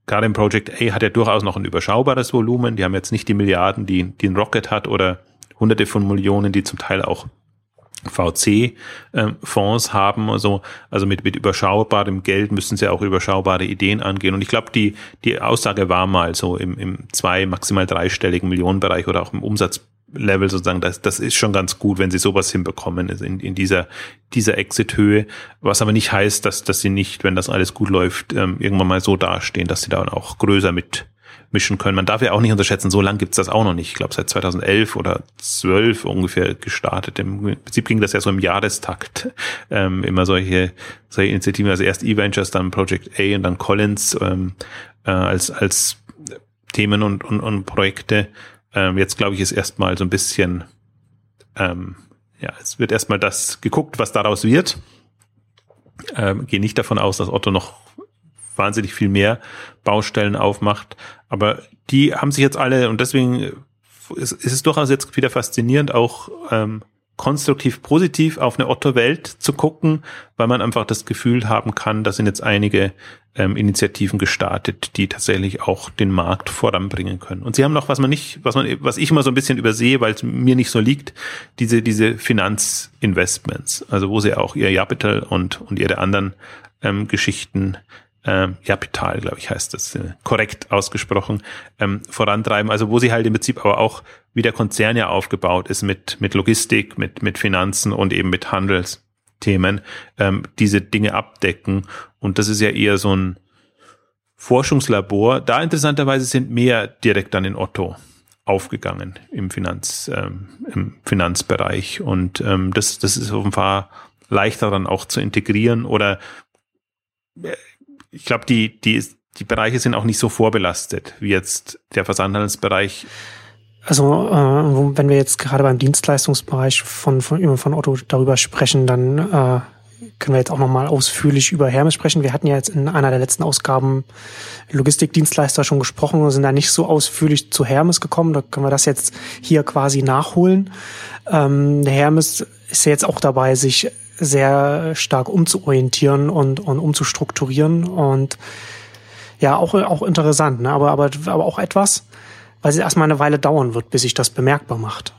gerade im Project A hat er durchaus noch ein überschaubares Volumen. Die haben jetzt nicht die Milliarden, die, die ein Rocket hat oder hunderte von Millionen, die zum Teil auch VC-Fonds ähm, haben. Also, also mit, mit überschaubarem Geld müssen sie auch überschaubare Ideen angehen. Und ich glaube, die, die Aussage war mal so im, im zwei, maximal dreistelligen Millionenbereich oder auch im Umsatz Level sozusagen, das, das ist schon ganz gut, wenn sie sowas hinbekommen in, in dieser, dieser Exit-Höhe, was aber nicht heißt, dass, dass sie nicht, wenn das alles gut läuft, ähm, irgendwann mal so dastehen, dass sie da auch größer mit mischen können. Man darf ja auch nicht unterschätzen, so lang gibt's das auch noch nicht. Ich glaube, seit 2011 oder 12 ungefähr gestartet. Im Prinzip ging das ja so im Jahrestakt. Ähm, immer solche, solche Initiativen, also erst E-Ventures, dann Project A und dann Collins ähm, äh, als, als Themen und, und, und Projekte ähm, jetzt glaube ich, ist erstmal so ein bisschen, ähm, ja, es wird erstmal das geguckt, was daraus wird. Ähm, gehe nicht davon aus, dass Otto noch wahnsinnig viel mehr Baustellen aufmacht. Aber die haben sich jetzt alle, und deswegen ist, ist es durchaus jetzt wieder faszinierend, auch ähm, konstruktiv positiv auf eine Otto-Welt zu gucken, weil man einfach das Gefühl haben kann, da sind jetzt einige ähm, Initiativen gestartet, die tatsächlich auch den Markt voranbringen können. Und sie haben noch, was man nicht, was man, was ich immer so ein bisschen übersehe, weil es mir nicht so liegt, diese, diese Finanzinvestments, also wo sie auch ihr Capital und, und ihre anderen ähm, Geschichten ähm, Capital, glaube ich, heißt das äh, korrekt ausgesprochen, ähm, vorantreiben. Also wo sie halt im Prinzip aber auch, wie der Konzern ja aufgebaut ist, mit, mit Logistik, mit, mit Finanzen und eben mit Handelsthemen, ähm, diese Dinge abdecken. Und das ist ja eher so ein Forschungslabor. Da interessanterweise sind mehr direkt an den Otto aufgegangen im Finanz, ähm, im Finanzbereich. Und ähm, das, das ist offenbar leichter dann auch zu integrieren oder äh, ich glaube, die, die, die Bereiche sind auch nicht so vorbelastet wie jetzt der Versandhandelsbereich. Also äh, wenn wir jetzt gerade beim Dienstleistungsbereich von, von, von Otto darüber sprechen, dann äh, können wir jetzt auch nochmal ausführlich über Hermes sprechen. Wir hatten ja jetzt in einer der letzten Ausgaben Logistikdienstleister schon gesprochen und sind da nicht so ausführlich zu Hermes gekommen. Da können wir das jetzt hier quasi nachholen. Ähm, Hermes ist ja jetzt auch dabei, sich sehr stark umzuorientieren und, und umzustrukturieren und ja, auch, auch interessant, ne? aber, aber, aber auch etwas, weil es erstmal eine Weile dauern wird, bis sich das bemerkbar macht.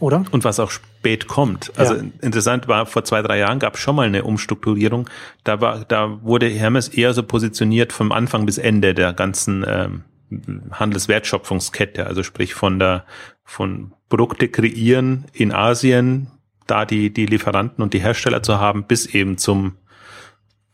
Oder? Und was auch spät kommt. Also ja. interessant war, vor zwei, drei Jahren gab es schon mal eine Umstrukturierung. Da war, da wurde Hermes eher so positioniert vom Anfang bis Ende der ganzen ähm, Handelswertschöpfungskette. Also sprich von der, von Produkte kreieren in Asien da die, die Lieferanten und die Hersteller zu haben, bis eben zum,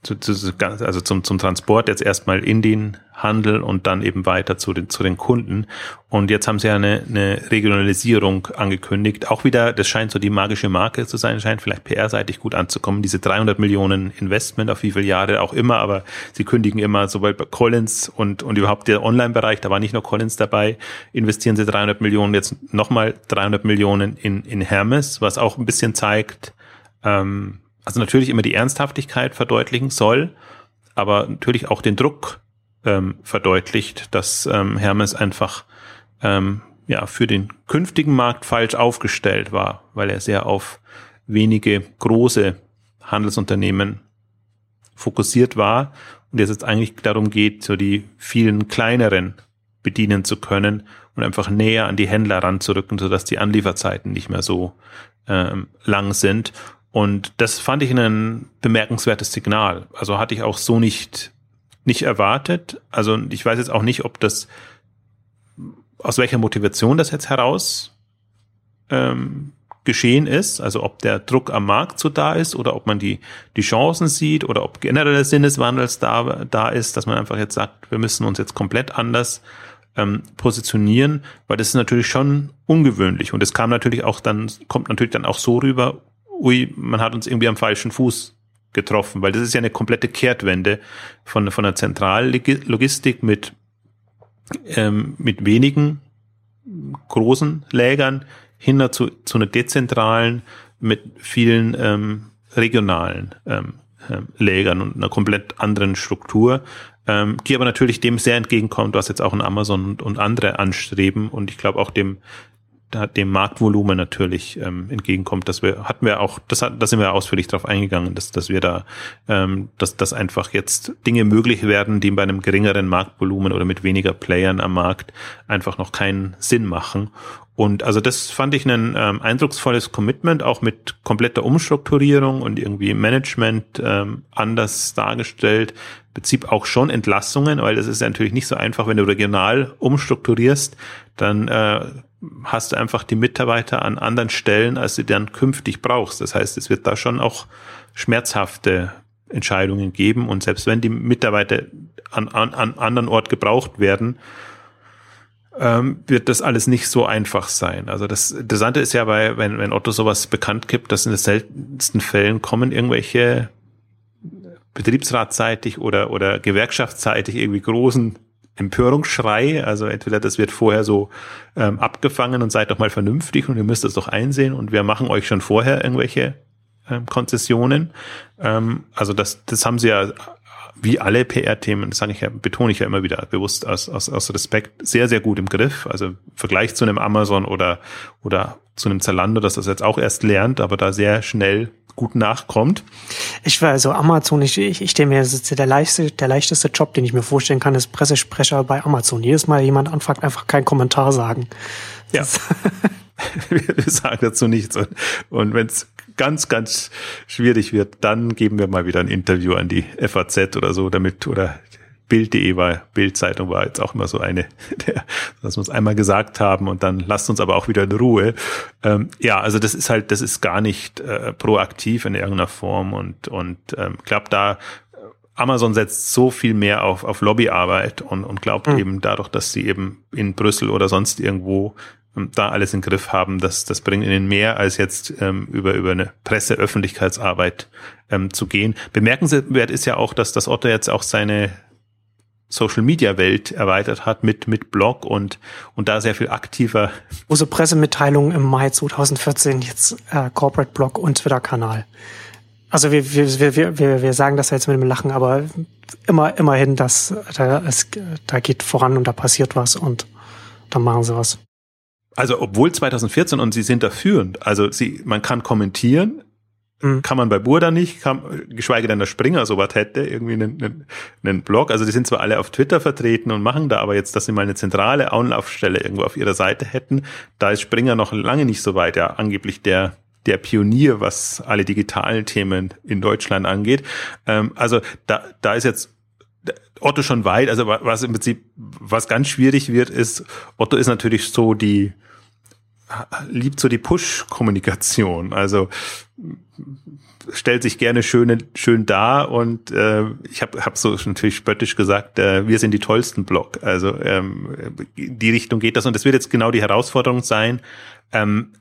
zu, zu, also zum, zum Transport jetzt erstmal in den Handel und dann eben weiter zu den, zu den Kunden. Und jetzt haben sie ja eine, eine Regionalisierung angekündigt. Auch wieder, das scheint so die magische Marke zu sein, scheint vielleicht PR-seitig gut anzukommen. Diese 300 Millionen Investment auf wie viele Jahre auch immer, aber sie kündigen immer, sowohl bei Collins und, und überhaupt der Online-Bereich, da war nicht nur Collins dabei, investieren sie 300 Millionen, jetzt nochmal 300 Millionen in, in Hermes, was auch ein bisschen zeigt, ähm, also natürlich immer die Ernsthaftigkeit verdeutlichen soll, aber natürlich auch den Druck ähm, verdeutlicht, dass ähm, Hermes einfach ähm, ja für den künftigen Markt falsch aufgestellt war, weil er sehr auf wenige große Handelsunternehmen fokussiert war und jetzt jetzt eigentlich darum geht, so die vielen kleineren bedienen zu können und einfach näher an die Händler ranzurücken, sodass die Anlieferzeiten nicht mehr so ähm, lang sind. Und das fand ich ein bemerkenswertes Signal. Also hatte ich auch so nicht nicht erwartet. Also ich weiß jetzt auch nicht, ob das aus welcher Motivation das jetzt heraus ähm, geschehen ist, also ob der Druck am Markt so da ist oder ob man die, die Chancen sieht oder ob generell der Sinneswandels da, da ist, dass man einfach jetzt sagt, wir müssen uns jetzt komplett anders ähm, positionieren, weil das ist natürlich schon ungewöhnlich und es kam natürlich auch dann, kommt natürlich dann auch so rüber, ui, man hat uns irgendwie am falschen Fuß getroffen, weil das ist ja eine komplette Kehrtwende von, von der Zentrallogistik mit, ähm, mit wenigen großen Lägern hin zu, zu einer dezentralen mit vielen ähm, regionalen ähm, ähm, Lägern und einer komplett anderen Struktur, ähm, die aber natürlich dem sehr entgegenkommt, was jetzt auch in Amazon und, und andere anstreben. Und ich glaube auch dem dem Marktvolumen natürlich ähm, entgegenkommt, dass wir hatten wir auch, das hat, da sind wir ausführlich drauf eingegangen, dass dass wir da, ähm, dass dass einfach jetzt Dinge möglich werden, die bei einem geringeren Marktvolumen oder mit weniger Playern am Markt einfach noch keinen Sinn machen. Und also das fand ich ein ähm, eindrucksvolles Commitment, auch mit kompletter Umstrukturierung und irgendwie Management ähm, anders dargestellt. Prinzip auch schon Entlassungen, weil das ist ja natürlich nicht so einfach, wenn du regional umstrukturierst, dann äh, hast du einfach die Mitarbeiter an anderen Stellen, als du dann künftig brauchst. Das heißt, es wird da schon auch schmerzhafte Entscheidungen geben. Und selbst wenn die Mitarbeiter an, an, an anderen Ort gebraucht werden, ähm, wird das alles nicht so einfach sein. Also das Interessante ist ja, bei, wenn, wenn Otto sowas bekannt gibt, dass in den seltensten Fällen kommen irgendwelche betriebsratseitig oder, oder gewerkschaftsseitig irgendwie großen Empörungsschrei. Also entweder das wird vorher so ähm, abgefangen und seid doch mal vernünftig und ihr müsst das doch einsehen und wir machen euch schon vorher irgendwelche ähm, Konzessionen. Ähm, also das, das haben sie ja wie alle PR-Themen, das sage ich ja, betone ich ja immer wieder bewusst aus, aus, aus Respekt, sehr, sehr gut im Griff. Also im Vergleich zu einem Amazon oder, oder zu einem Zalando, das das jetzt auch erst lernt, aber da sehr schnell gut nachkommt. Ich war also Amazon, ich, ich, ich denke mir, das ist der leichteste, der leichteste Job, den ich mir vorstellen kann, ist Pressesprecher bei Amazon. Jedes Mal jemand anfragt, einfach keinen Kommentar sagen. Ja. (laughs) (laughs) wir sagen dazu nichts. Und, und wenn es ganz, ganz schwierig wird, dann geben wir mal wieder ein Interview an die FAZ oder so, damit, oder Bild.de war, Bildzeitung war jetzt auch immer so eine, (laughs) der, dass wir uns einmal gesagt haben und dann lasst uns aber auch wieder in Ruhe. Ähm, ja, also das ist halt, das ist gar nicht äh, proaktiv in irgendeiner Form und, und ähm, glaube da, Amazon setzt so viel mehr auf, auf Lobbyarbeit und, und glaubt mhm. eben dadurch, dass sie eben in Brüssel oder sonst irgendwo ähm, da alles im Griff haben, das, das bringt ihnen mehr als jetzt ähm, über, über eine Presseöffentlichkeitsarbeit ähm, zu gehen. Bemerkenswert ist ja auch, dass das Otto jetzt auch seine Social Media Welt erweitert hat mit, mit Blog und, und da sehr viel aktiver. Unsere Pressemitteilung im Mai 2014 jetzt äh, Corporate Blog und Twitter-Kanal. Also wir, wir, wir, wir, wir sagen das jetzt mit dem Lachen, aber immer, immerhin, dass da, es, da geht voran und da passiert was und dann machen sie was. Also obwohl 2014 und sie sind da führend. Also sie, man kann kommentieren, Mhm. Kann man bei Burda nicht, kann, geschweige denn der Springer sowas hätte, irgendwie einen, einen, einen Blog. Also die sind zwar alle auf Twitter vertreten und machen da, aber jetzt, dass sie mal eine zentrale Anlaufstelle irgendwo auf ihrer Seite hätten, da ist Springer noch lange nicht so weit. Ja, angeblich der der Pionier, was alle digitalen Themen in Deutschland angeht. Ähm, also da, da ist jetzt Otto schon weit. Also was im Prinzip, was ganz schwierig wird, ist, Otto ist natürlich so die, liebt so die Push-Kommunikation. Also stellt sich gerne schön, schön dar und äh, ich habe hab so natürlich spöttisch gesagt, äh, wir sind die tollsten Blog. Also ähm, die Richtung geht das und das wird jetzt genau die Herausforderung sein, ähm,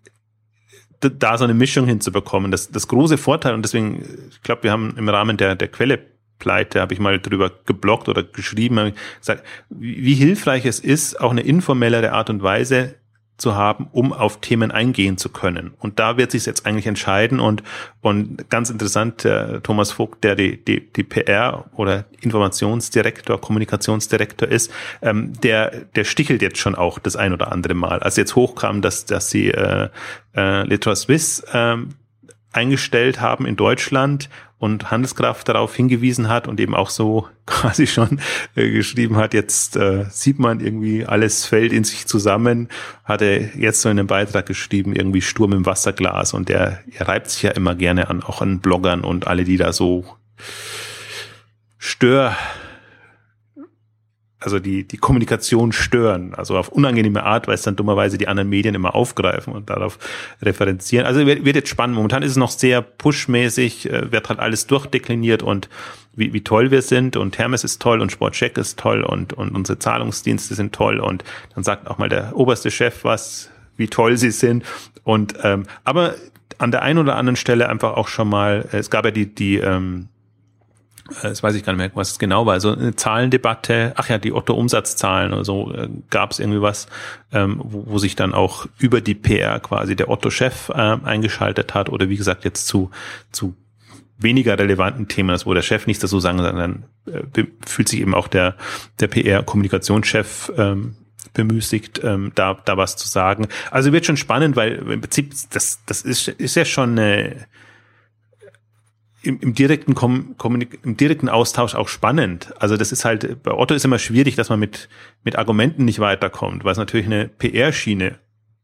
da so eine Mischung hinzubekommen. Das, das große Vorteil und deswegen, ich glaube, wir haben im Rahmen der, der Quelle Pleite, habe ich mal drüber geblockt oder geschrieben, gesagt, wie, wie hilfreich es ist, auch eine informellere Art und Weise zu haben, um auf Themen eingehen zu können. Und da wird sich jetzt eigentlich entscheiden und, und ganz interessant, der Thomas Vogt, der die, die, die PR oder Informationsdirektor, Kommunikationsdirektor ist, ähm, der, der stichelt jetzt schon auch das ein oder andere Mal. Als jetzt hochkam, dass, dass sie äh, äh, Litra Swiss ähm, eingestellt haben in Deutschland und Handelskraft darauf hingewiesen hat und eben auch so (laughs) quasi schon äh, geschrieben hat, jetzt äh, sieht man irgendwie, alles fällt in sich zusammen, hat er jetzt so in einem Beitrag geschrieben, irgendwie Sturm im Wasserglas und der er reibt sich ja immer gerne an, auch an Bloggern und alle, die da so stör also die, die Kommunikation stören, also auf unangenehme Art, weil es dann dummerweise die anderen Medien immer aufgreifen und darauf referenzieren. Also wird, wird jetzt spannend. Momentan ist es noch sehr pushmäßig, äh, wird halt alles durchdekliniert und wie, wie toll wir sind und Hermes ist toll und Sportcheck ist toll und, und unsere Zahlungsdienste sind toll und dann sagt auch mal der oberste Chef was, wie toll sie sind und ähm, aber an der einen oder anderen Stelle einfach auch schon mal, es gab ja die, die ähm, das weiß ich gar nicht mehr, was es genau war, also eine Zahlendebatte, ach ja, die Otto-Umsatzzahlen oder so, äh, gab es irgendwie was, ähm, wo, wo sich dann auch über die PR quasi der Otto-Chef äh, eingeschaltet hat oder wie gesagt jetzt zu, zu weniger relevanten Themen, wo der Chef nichts dazu sagen, sondern äh, fühlt sich eben auch der, der PR-Kommunikationschef ähm, bemüßigt, ähm, da, da was zu sagen. Also wird schon spannend, weil im Prinzip, das, das ist, ist ja schon eine, im, im direkten Kom Kommunik im direkten Austausch auch spannend. Also das ist halt bei Otto ist immer schwierig, dass man mit mit Argumenten nicht weiterkommt, weil es natürlich eine PR-Schiene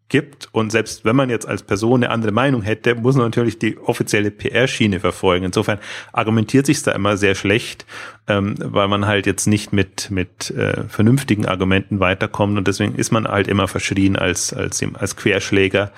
gibt. Und selbst wenn man jetzt als Person eine andere Meinung hätte, muss man natürlich die offizielle PR-Schiene verfolgen. Insofern argumentiert sich da immer sehr schlecht, ähm, weil man halt jetzt nicht mit, mit äh, vernünftigen Argumenten weiterkommt. Und deswegen ist man halt immer verschrien als, als, als Querschläger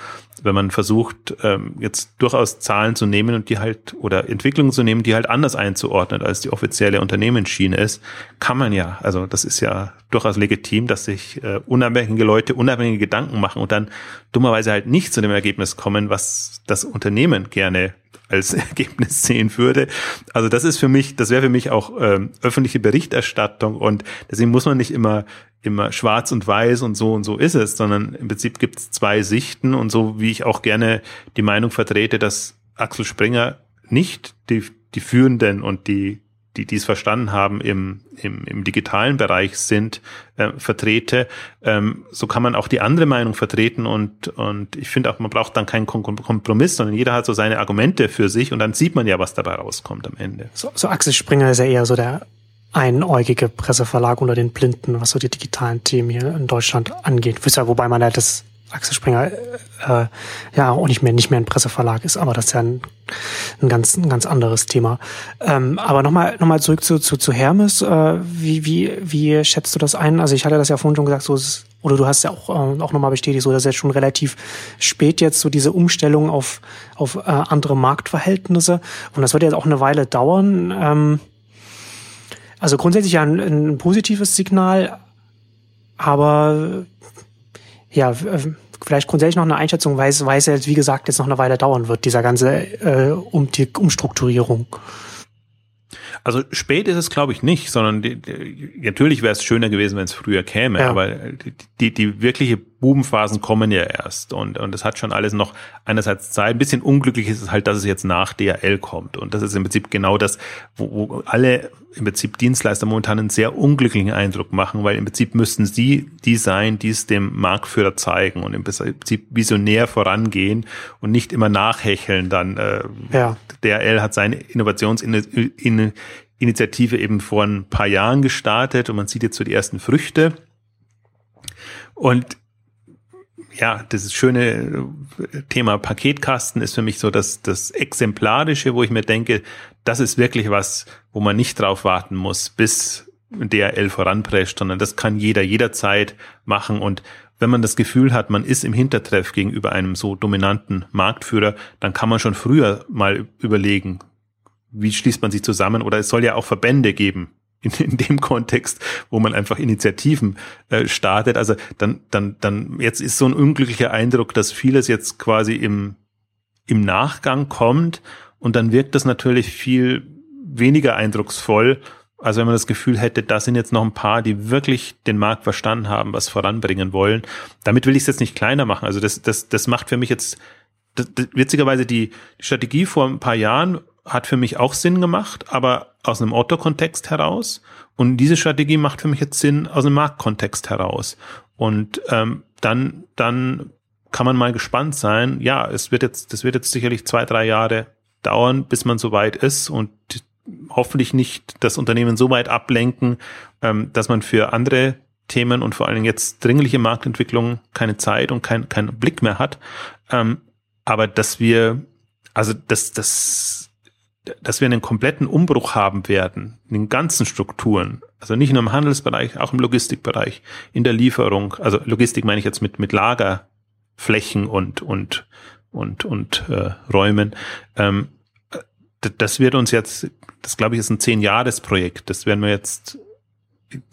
wenn man versucht, ähm, jetzt durchaus Zahlen zu nehmen und die halt oder Entwicklungen zu nehmen, die halt anders einzuordnen, als die offizielle Unternehmensschiene ist, kann man ja. Also das ist ja durchaus legitim, dass sich äh, unabhängige Leute unabhängige Gedanken machen und dann dummerweise halt nicht zu dem Ergebnis kommen, was das Unternehmen gerne als (laughs) Ergebnis sehen würde. Also das ist für mich, das wäre für mich auch ähm, öffentliche Berichterstattung und deswegen muss man nicht immer immer schwarz und weiß und so und so ist es, sondern im Prinzip gibt es zwei Sichten und so wie ich auch gerne die Meinung vertrete, dass Axel Springer nicht die, die Führenden und die die dies verstanden haben im, im, im digitalen Bereich sind, äh, vertrete, ähm, so kann man auch die andere Meinung vertreten und, und ich finde auch, man braucht dann keinen Kompromiss, sondern jeder hat so seine Argumente für sich und dann sieht man ja, was dabei rauskommt am Ende. So, so Axel Springer ist ja eher so der einäugige Presseverlag unter den Blinden, was so die digitalen Themen hier in Deutschland angeht. Wobei man ja das Axel Springer äh, ja auch nicht mehr nicht mehr ein Presseverlag ist, aber das ist ja ein, ein ganz ein ganz anderes Thema. Ähm, aber nochmal noch mal zurück zu, zu, zu Hermes. Äh, wie, wie, wie schätzt du das ein? Also ich hatte das ja vorhin schon gesagt, so ist, oder du hast ja auch, äh, auch nochmal bestätigt, so dass jetzt schon relativ spät jetzt so diese Umstellung auf, auf äh, andere Marktverhältnisse. Und das wird jetzt auch eine Weile dauern. Ähm, also grundsätzlich ja ein, ein positives Signal, aber ja, vielleicht grundsätzlich noch eine Einschätzung, weil es, weil es ja, wie gesagt, jetzt noch eine Weile dauern wird, dieser ganze äh, um die Umstrukturierung. Also spät ist es, glaube ich, nicht, sondern die, die, natürlich wäre es schöner gewesen, wenn es früher käme, ja. aber die, die, die wirkliche Bubenphasen kommen ja erst und und es hat schon alles noch einerseits Zeit. Ein bisschen unglücklich ist es halt, dass es jetzt nach DHL kommt und das ist im Prinzip genau das, wo, wo alle im Prinzip Dienstleister momentan einen sehr unglücklichen Eindruck machen, weil im Prinzip müssten sie die sein, die es dem Marktführer zeigen und im Prinzip visionär vorangehen und nicht immer nachhecheln. Dann äh, ja. DHL hat seine Innovationsinitiative eben vor ein paar Jahren gestartet und man sieht jetzt so die ersten Früchte. Und ja, das schöne Thema Paketkasten ist für mich so das, das Exemplarische, wo ich mir denke, das ist wirklich was, wo man nicht drauf warten muss, bis DRL voranprescht, sondern das kann jeder jederzeit machen. Und wenn man das Gefühl hat, man ist im Hintertreff gegenüber einem so dominanten Marktführer, dann kann man schon früher mal überlegen, wie schließt man sich zusammen? Oder es soll ja auch Verbände geben, in, in dem Kontext, wo man einfach Initiativen äh, startet. Also dann, dann, dann, jetzt ist so ein unglücklicher Eindruck, dass vieles jetzt quasi im, im Nachgang kommt und dann wirkt das natürlich viel weniger eindrucksvoll, als wenn man das Gefühl hätte, da sind jetzt noch ein paar, die wirklich den Markt verstanden haben, was voranbringen wollen. Damit will ich es jetzt nicht kleiner machen. Also das, das, das macht für mich jetzt, das, das, witzigerweise die, die Strategie vor ein paar Jahren hat für mich auch Sinn gemacht, aber aus einem Otto-Kontext heraus. Und diese Strategie macht für mich jetzt Sinn aus einem Marktkontext heraus. Und ähm, dann, dann kann man mal gespannt sein. Ja, es wird jetzt, das wird jetzt sicherlich zwei, drei Jahre dauern, bis man so weit ist und hoffentlich nicht das Unternehmen so weit ablenken, ähm, dass man für andere Themen und vor Dingen jetzt dringliche Marktentwicklung keine Zeit und kein, keinen Blick mehr hat. Ähm, aber dass wir, also dass, dass dass wir einen kompletten Umbruch haben werden in den ganzen Strukturen, also nicht nur im Handelsbereich, auch im Logistikbereich, in der Lieferung, also Logistik meine ich jetzt mit mit Lagerflächen und und und und äh, Räumen. Ähm, das wird uns jetzt, das glaube ich, ist ein zehn Jahres-Projekt. Das werden wir jetzt,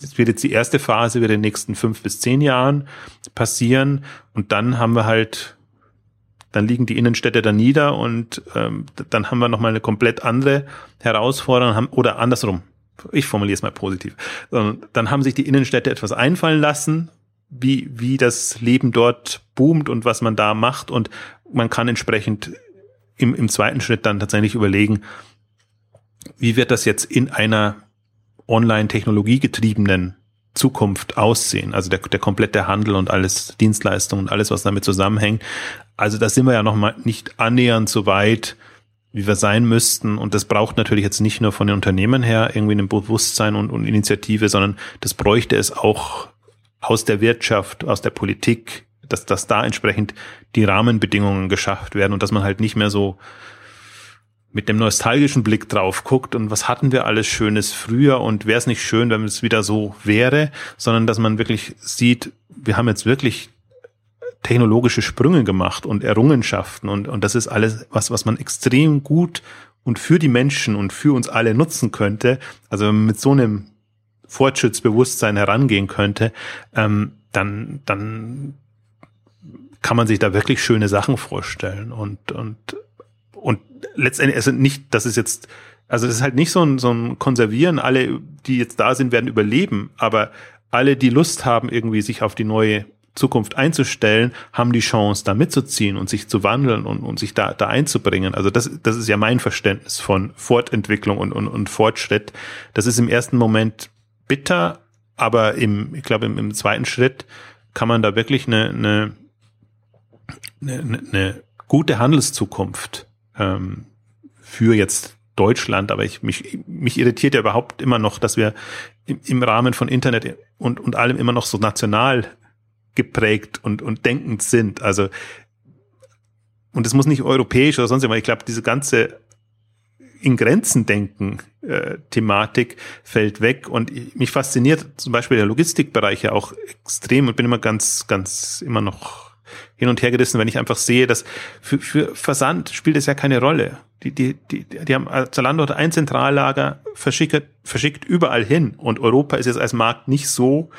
das wird jetzt die erste Phase in den nächsten fünf bis zehn Jahren passieren und dann haben wir halt dann liegen die Innenstädte da nieder und ähm, dann haben wir nochmal eine komplett andere Herausforderung haben, oder andersrum. Ich formuliere es mal positiv. Dann haben sich die Innenstädte etwas einfallen lassen, wie, wie das Leben dort boomt und was man da macht und man kann entsprechend im, im zweiten Schritt dann tatsächlich überlegen, wie wird das jetzt in einer online technologiegetriebenen Zukunft aussehen? Also der, der komplette Handel und alles Dienstleistungen und alles, was damit zusammenhängt. Also da sind wir ja noch mal nicht annähernd so weit, wie wir sein müssten. Und das braucht natürlich jetzt nicht nur von den Unternehmen her irgendwie ein Bewusstsein und, und Initiative, sondern das bräuchte es auch aus der Wirtschaft, aus der Politik, dass, dass da entsprechend die Rahmenbedingungen geschafft werden und dass man halt nicht mehr so mit dem nostalgischen Blick drauf guckt und was hatten wir alles Schönes früher und wäre es nicht schön, wenn es wieder so wäre, sondern dass man wirklich sieht, wir haben jetzt wirklich technologische Sprünge gemacht und Errungenschaften und, und das ist alles was, was man extrem gut und für die Menschen und für uns alle nutzen könnte. Also mit so einem Fortschrittsbewusstsein herangehen könnte, ähm, dann, dann kann man sich da wirklich schöne Sachen vorstellen und, und, und letztendlich, also nicht, das ist jetzt, also das ist halt nicht so ein, so ein Konservieren, alle, die jetzt da sind, werden überleben, aber alle, die Lust haben, irgendwie sich auf die neue Zukunft einzustellen, haben die Chance, da mitzuziehen und sich zu wandeln und, und sich da, da einzubringen. Also das, das ist ja mein Verständnis von Fortentwicklung und, und, und Fortschritt. Das ist im ersten Moment bitter, aber im, ich glaube, im, im zweiten Schritt kann man da wirklich eine, eine, eine, eine gute Handelszukunft ähm, für jetzt Deutschland, aber ich, mich, mich irritiert ja überhaupt immer noch, dass wir im, im Rahmen von Internet und, und allem immer noch so national geprägt und, und denkend sind. Also, und es muss nicht europäisch oder sonst immer, ich glaube, diese ganze in Grenzen denken äh, Thematik fällt weg und mich fasziniert zum Beispiel der Logistikbereich ja auch extrem und bin immer ganz, ganz immer noch hin und her gerissen, wenn ich einfach sehe, dass für, für Versand spielt es ja keine Rolle. Die, die, die, die haben äh, Zalando hat ein Zentrallager verschickt, verschickt überall hin und Europa ist jetzt als Markt nicht so,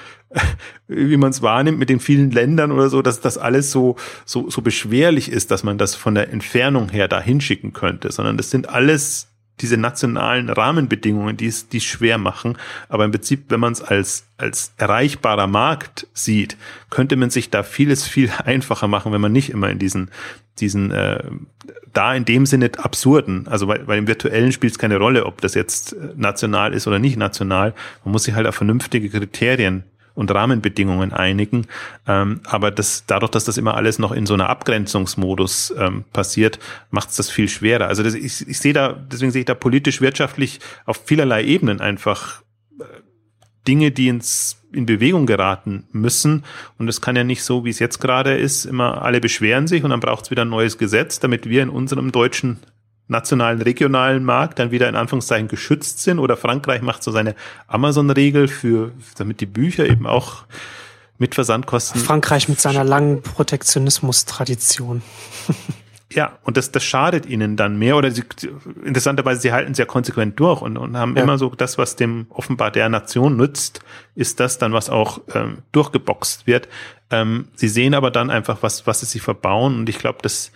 wie man es wahrnimmt mit den vielen Ländern oder so, dass das alles so, so, so beschwerlich ist, dass man das von der Entfernung her da hinschicken könnte, sondern das sind alles diese nationalen Rahmenbedingungen, die es, die es schwer machen. Aber im Prinzip, wenn man es als, als erreichbarer Markt sieht, könnte man sich da vieles viel (laughs) einfacher machen, wenn man nicht immer in diesen, diesen, äh, da in dem Sinne absurden, also weil, weil im virtuellen spielt es keine Rolle, ob das jetzt national ist oder nicht national. Man muss sich halt auf vernünftige Kriterien und Rahmenbedingungen einigen. Ähm, aber das, dadurch, dass das immer alles noch in so einer Abgrenzungsmodus ähm, passiert, macht es das viel schwerer. Also das, ich, ich sehe da, deswegen sehe ich da politisch, wirtschaftlich auf vielerlei Ebenen einfach äh, Dinge, die ins in Bewegung geraten müssen. Und es kann ja nicht so, wie es jetzt gerade ist, immer alle beschweren sich und dann braucht es wieder ein neues Gesetz, damit wir in unserem deutschen nationalen, regionalen Markt dann wieder in Anführungszeichen geschützt sind oder Frankreich macht so seine Amazon-Regel für, damit die Bücher eben auch mit Versandkosten. Frankreich mit seiner langen Protektionismus-Tradition. (laughs) ja, und das, das schadet ihnen dann mehr oder sie, interessanterweise, sie halten es ja konsequent durch und, und haben ja. immer so das, was dem offenbar der Nation nützt, ist das dann, was auch ähm, durchgeboxt wird. Ähm, sie sehen aber dann einfach, was, was sie sich verbauen und ich glaube, das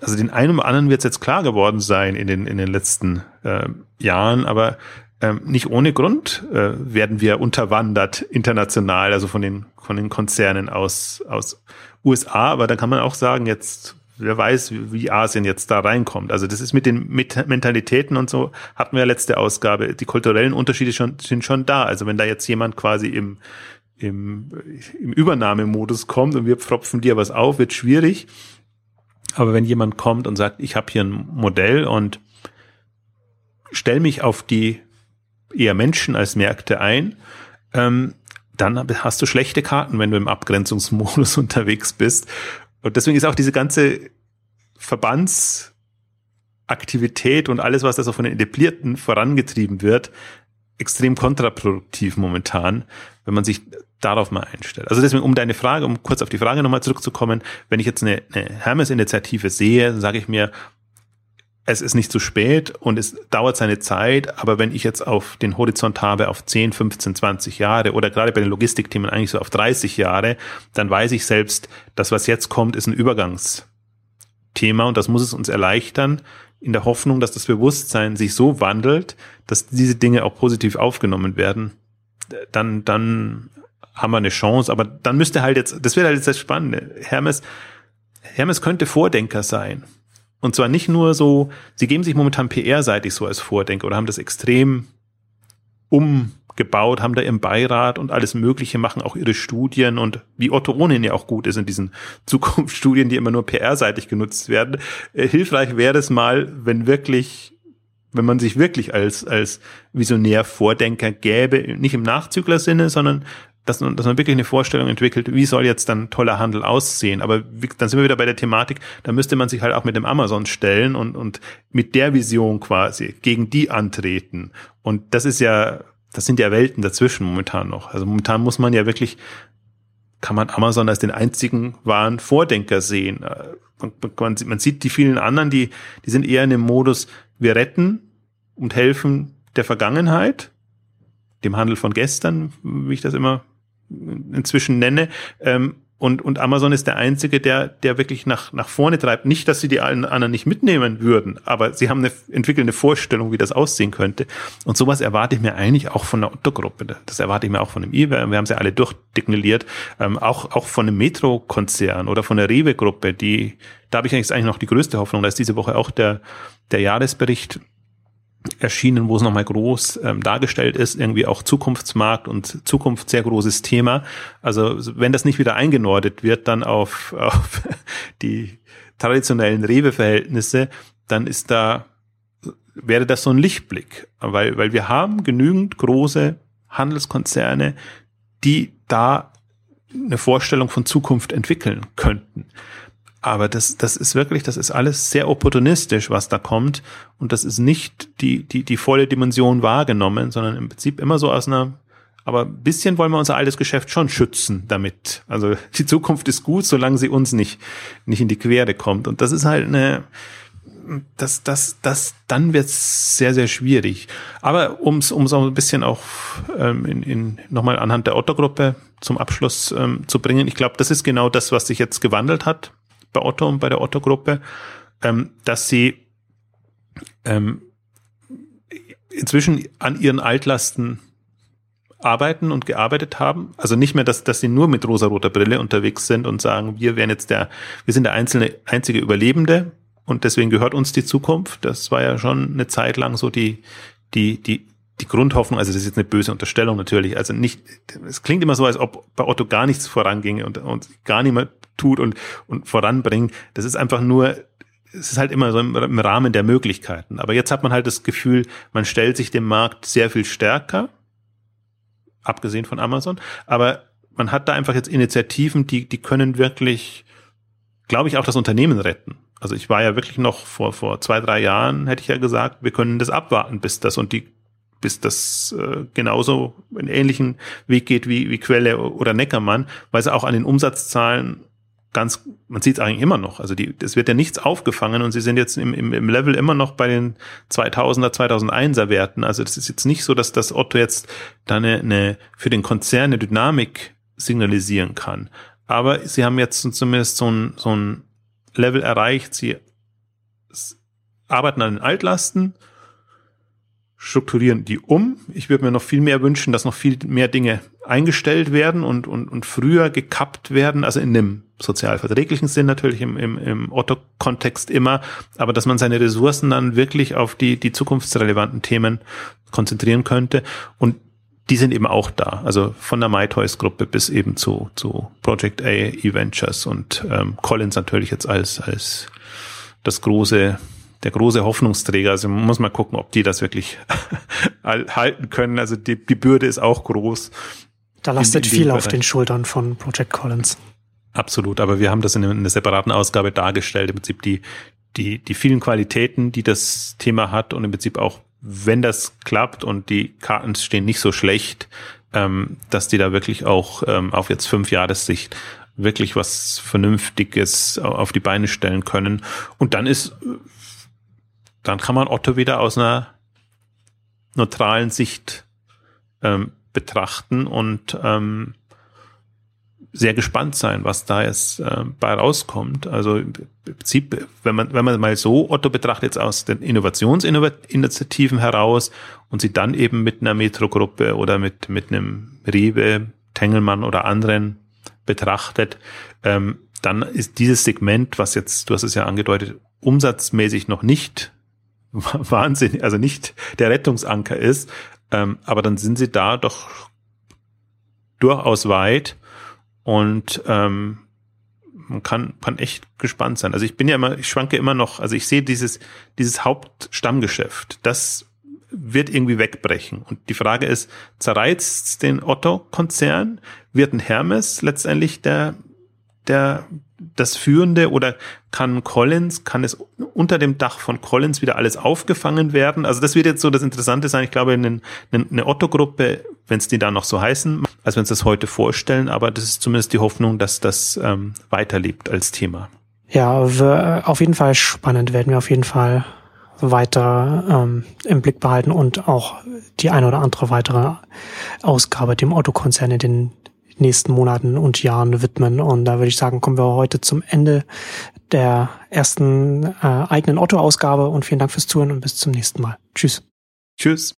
also den einen oder anderen wird es jetzt klar geworden sein in den, in den letzten äh, Jahren, aber ähm, nicht ohne Grund äh, werden wir unterwandert international, also von den, von den Konzernen aus, aus USA. Aber da kann man auch sagen, jetzt, wer weiß, wie Asien jetzt da reinkommt. Also das ist mit den mit Mentalitäten und so, hatten wir letzte Ausgabe. Die kulturellen Unterschiede schon, sind schon da. Also wenn da jetzt jemand quasi im, im, im Übernahmemodus kommt und wir pfropfen dir was auf, wird schwierig. Aber wenn jemand kommt und sagt, ich habe hier ein Modell und stell mich auf die eher Menschen als Märkte ein, ähm, dann hast du schlechte Karten, wenn du im Abgrenzungsmodus (laughs) unterwegs bist. Und deswegen ist auch diese ganze Verbandsaktivität und alles, was da so von den Etablierten vorangetrieben wird, extrem kontraproduktiv momentan, wenn man sich darauf mal einstellt. Also deswegen, um deine Frage, um kurz auf die Frage nochmal zurückzukommen, wenn ich jetzt eine, eine Hermes-Initiative sehe, sage ich mir, es ist nicht zu spät und es dauert seine Zeit, aber wenn ich jetzt auf den Horizont habe auf 10, 15, 20 Jahre oder gerade bei den Logistikthemen eigentlich so auf 30 Jahre, dann weiß ich selbst, das, was jetzt kommt, ist ein Übergangs Thema und das muss es uns erleichtern, in der Hoffnung, dass das Bewusstsein sich so wandelt, dass diese Dinge auch positiv aufgenommen werden. Dann, dann haben wir eine Chance, aber dann müsste halt jetzt, das wäre halt jetzt das Spannende. Hermes, Hermes könnte Vordenker sein. Und zwar nicht nur so, sie geben sich momentan PR-seitig so als Vordenker oder haben das extrem umgebaut, haben da ihren Beirat und alles Mögliche, machen auch ihre Studien und wie Otto ohnehin ja auch gut ist in diesen (laughs) Zukunftsstudien, die immer nur PR-seitig genutzt werden. Äh, hilfreich wäre es mal, wenn wirklich wenn man sich wirklich als, als Visionär Vordenker gäbe, nicht im Nachzügler-Sinne, sondern dass man, dass man wirklich eine Vorstellung entwickelt, wie soll jetzt dann toller Handel aussehen. Aber wie, dann sind wir wieder bei der Thematik, da müsste man sich halt auch mit dem Amazon stellen und, und mit der Vision quasi gegen die antreten. Und das ist ja, das sind ja Welten dazwischen momentan noch. Also momentan muss man ja wirklich, kann man Amazon als den einzigen wahren Vordenker sehen. Äh, man, man, sieht die vielen anderen, die, die sind eher in dem Modus, wir retten und helfen der Vergangenheit, dem Handel von gestern, wie ich das immer inzwischen nenne. Ähm, und, und Amazon ist der einzige, der, der wirklich nach, nach vorne treibt. Nicht, dass sie die anderen nicht mitnehmen würden, aber sie haben eine entwickelnde Vorstellung, wie das aussehen könnte. Und sowas erwarte ich mir eigentlich auch von der Otto-Gruppe. Das erwarte ich mir auch von dem eBay. Wir haben sie alle durchdekliniert. Ähm, auch, auch von dem Metro-Konzern oder von der Rewe-Gruppe, die, da habe ich eigentlich noch die größte Hoffnung. Da ist diese Woche auch der, der Jahresbericht erschienen, wo es nochmal groß ähm, dargestellt ist, irgendwie auch Zukunftsmarkt und Zukunft sehr großes Thema. Also wenn das nicht wieder eingenordet wird, dann auf, (laughs) auf die traditionellen Rewe-Verhältnisse, dann ist da, wäre das so ein Lichtblick, weil, weil wir haben genügend große Handelskonzerne, die da eine Vorstellung von Zukunft entwickeln könnten. Aber das, das ist wirklich, das ist alles sehr opportunistisch, was da kommt. Und das ist nicht die, die, die volle Dimension wahrgenommen, sondern im Prinzip immer so aus einer, aber bisschen wollen wir unser altes Geschäft schon schützen damit. Also (laughs) die Zukunft ist gut, solange sie uns nicht, nicht in die Quere kommt. Und das ist halt eine, das, das, das, dann wird's sehr, sehr schwierig. Aber ums, ums auch ein bisschen auch ähm, in, in nochmal anhand der Otto-Gruppe zum Abschluss ähm, zu bringen. Ich glaube, das ist genau das, was sich jetzt gewandelt hat bei Otto und bei der Otto-Gruppe, ähm, dass sie ähm, inzwischen an ihren Altlasten arbeiten und gearbeitet haben. Also nicht mehr, dass, dass sie nur mit rosa-roter Brille unterwegs sind und sagen, wir wären jetzt der, wir sind der einzelne, einzige Überlebende und deswegen gehört uns die Zukunft. Das war ja schon eine Zeit lang so die, die, die, die Grundhoffnung, also das ist jetzt eine böse Unterstellung natürlich, also nicht, es klingt immer so, als ob bei Otto gar nichts voranginge und, und gar niemand tut und, und voranbringt. Das ist einfach nur, es ist halt immer so im, im Rahmen der Möglichkeiten. Aber jetzt hat man halt das Gefühl, man stellt sich dem Markt sehr viel stärker, abgesehen von Amazon, aber man hat da einfach jetzt Initiativen, die, die können wirklich, glaube ich, auch das Unternehmen retten. Also ich war ja wirklich noch vor, vor zwei, drei Jahren, hätte ich ja gesagt, wir können das abwarten, bis das und die bis das äh, genauso einen ähnlichen Weg geht wie, wie Quelle oder Neckermann, weil sie auch an den Umsatzzahlen ganz, man sieht es eigentlich immer noch. Also die, es wird ja nichts aufgefangen und sie sind jetzt im, im, im Level immer noch bei den 2000er, 2001er Werten. Also das ist jetzt nicht so, dass das Otto jetzt da eine, eine für den Konzern eine Dynamik signalisieren kann. Aber sie haben jetzt zumindest so ein, so ein Level erreicht. Sie arbeiten an den Altlasten, strukturieren die um. Ich würde mir noch viel mehr wünschen, dass noch viel mehr Dinge eingestellt werden und, und, und früher gekappt werden, also in dem sozialverträglichen Sinn natürlich im, im, im Otto-Kontext immer, aber dass man seine Ressourcen dann wirklich auf die, die zukunftsrelevanten Themen konzentrieren könnte und die sind eben auch da, also von der MyToys-Gruppe bis eben zu, zu Project A, E-Ventures und ähm, Collins natürlich jetzt als, als das große der große Hoffnungsträger. Also man muss mal gucken, ob die das wirklich (laughs) halten können. Also die, die Bürde ist auch groß. Da lastet viel auf den Schultern von Project Collins. Absolut, aber wir haben das in einer separaten Ausgabe dargestellt, im Prinzip die, die, die vielen Qualitäten, die das Thema hat und im Prinzip auch, wenn das klappt und die Karten stehen nicht so schlecht, ähm, dass die da wirklich auch ähm, auf jetzt fünf Jahressicht wirklich was Vernünftiges auf die Beine stellen können. Und dann ist dann kann man Otto wieder aus einer neutralen Sicht ähm, betrachten und ähm, sehr gespannt sein, was da jetzt äh, bei rauskommt. Also im Prinzip, wenn man, wenn man mal so Otto betrachtet, jetzt aus den Innovationsinitiativen heraus und sie dann eben mit einer Metro-Gruppe oder mit, mit einem Riebe, Tengelmann oder anderen betrachtet, ähm, dann ist dieses Segment, was jetzt, du hast es ja angedeutet, umsatzmäßig noch nicht (laughs) wahnsinnig, also nicht der Rettungsanker ist, ähm, aber dann sind sie da doch durchaus weit und ähm, man kann, kann echt gespannt sein. Also ich bin ja immer, ich schwanke immer noch, also ich sehe dieses, dieses Hauptstammgeschäft, das wird irgendwie wegbrechen. Und die Frage ist, zerreizt den Otto-Konzern? Wird ein Hermes letztendlich der, der, das Führende oder kann Collins, kann es unter dem Dach von Collins wieder alles aufgefangen werden? Also das wird jetzt so das Interessante sein. Ich glaube, eine, eine Otto-Gruppe, wenn es die da noch so heißen, als wir uns das heute vorstellen, aber das ist zumindest die Hoffnung, dass das ähm, weiterlebt als Thema. Ja, auf jeden Fall spannend werden wir auf jeden Fall weiter ähm, im Blick behalten und auch die eine oder andere weitere Ausgabe dem Otto-Konzern in den nächsten Monaten und Jahren widmen. Und da würde ich sagen, kommen wir heute zum Ende der ersten äh, eigenen Otto-Ausgabe und vielen Dank fürs Zuhören und bis zum nächsten Mal. Tschüss. Tschüss.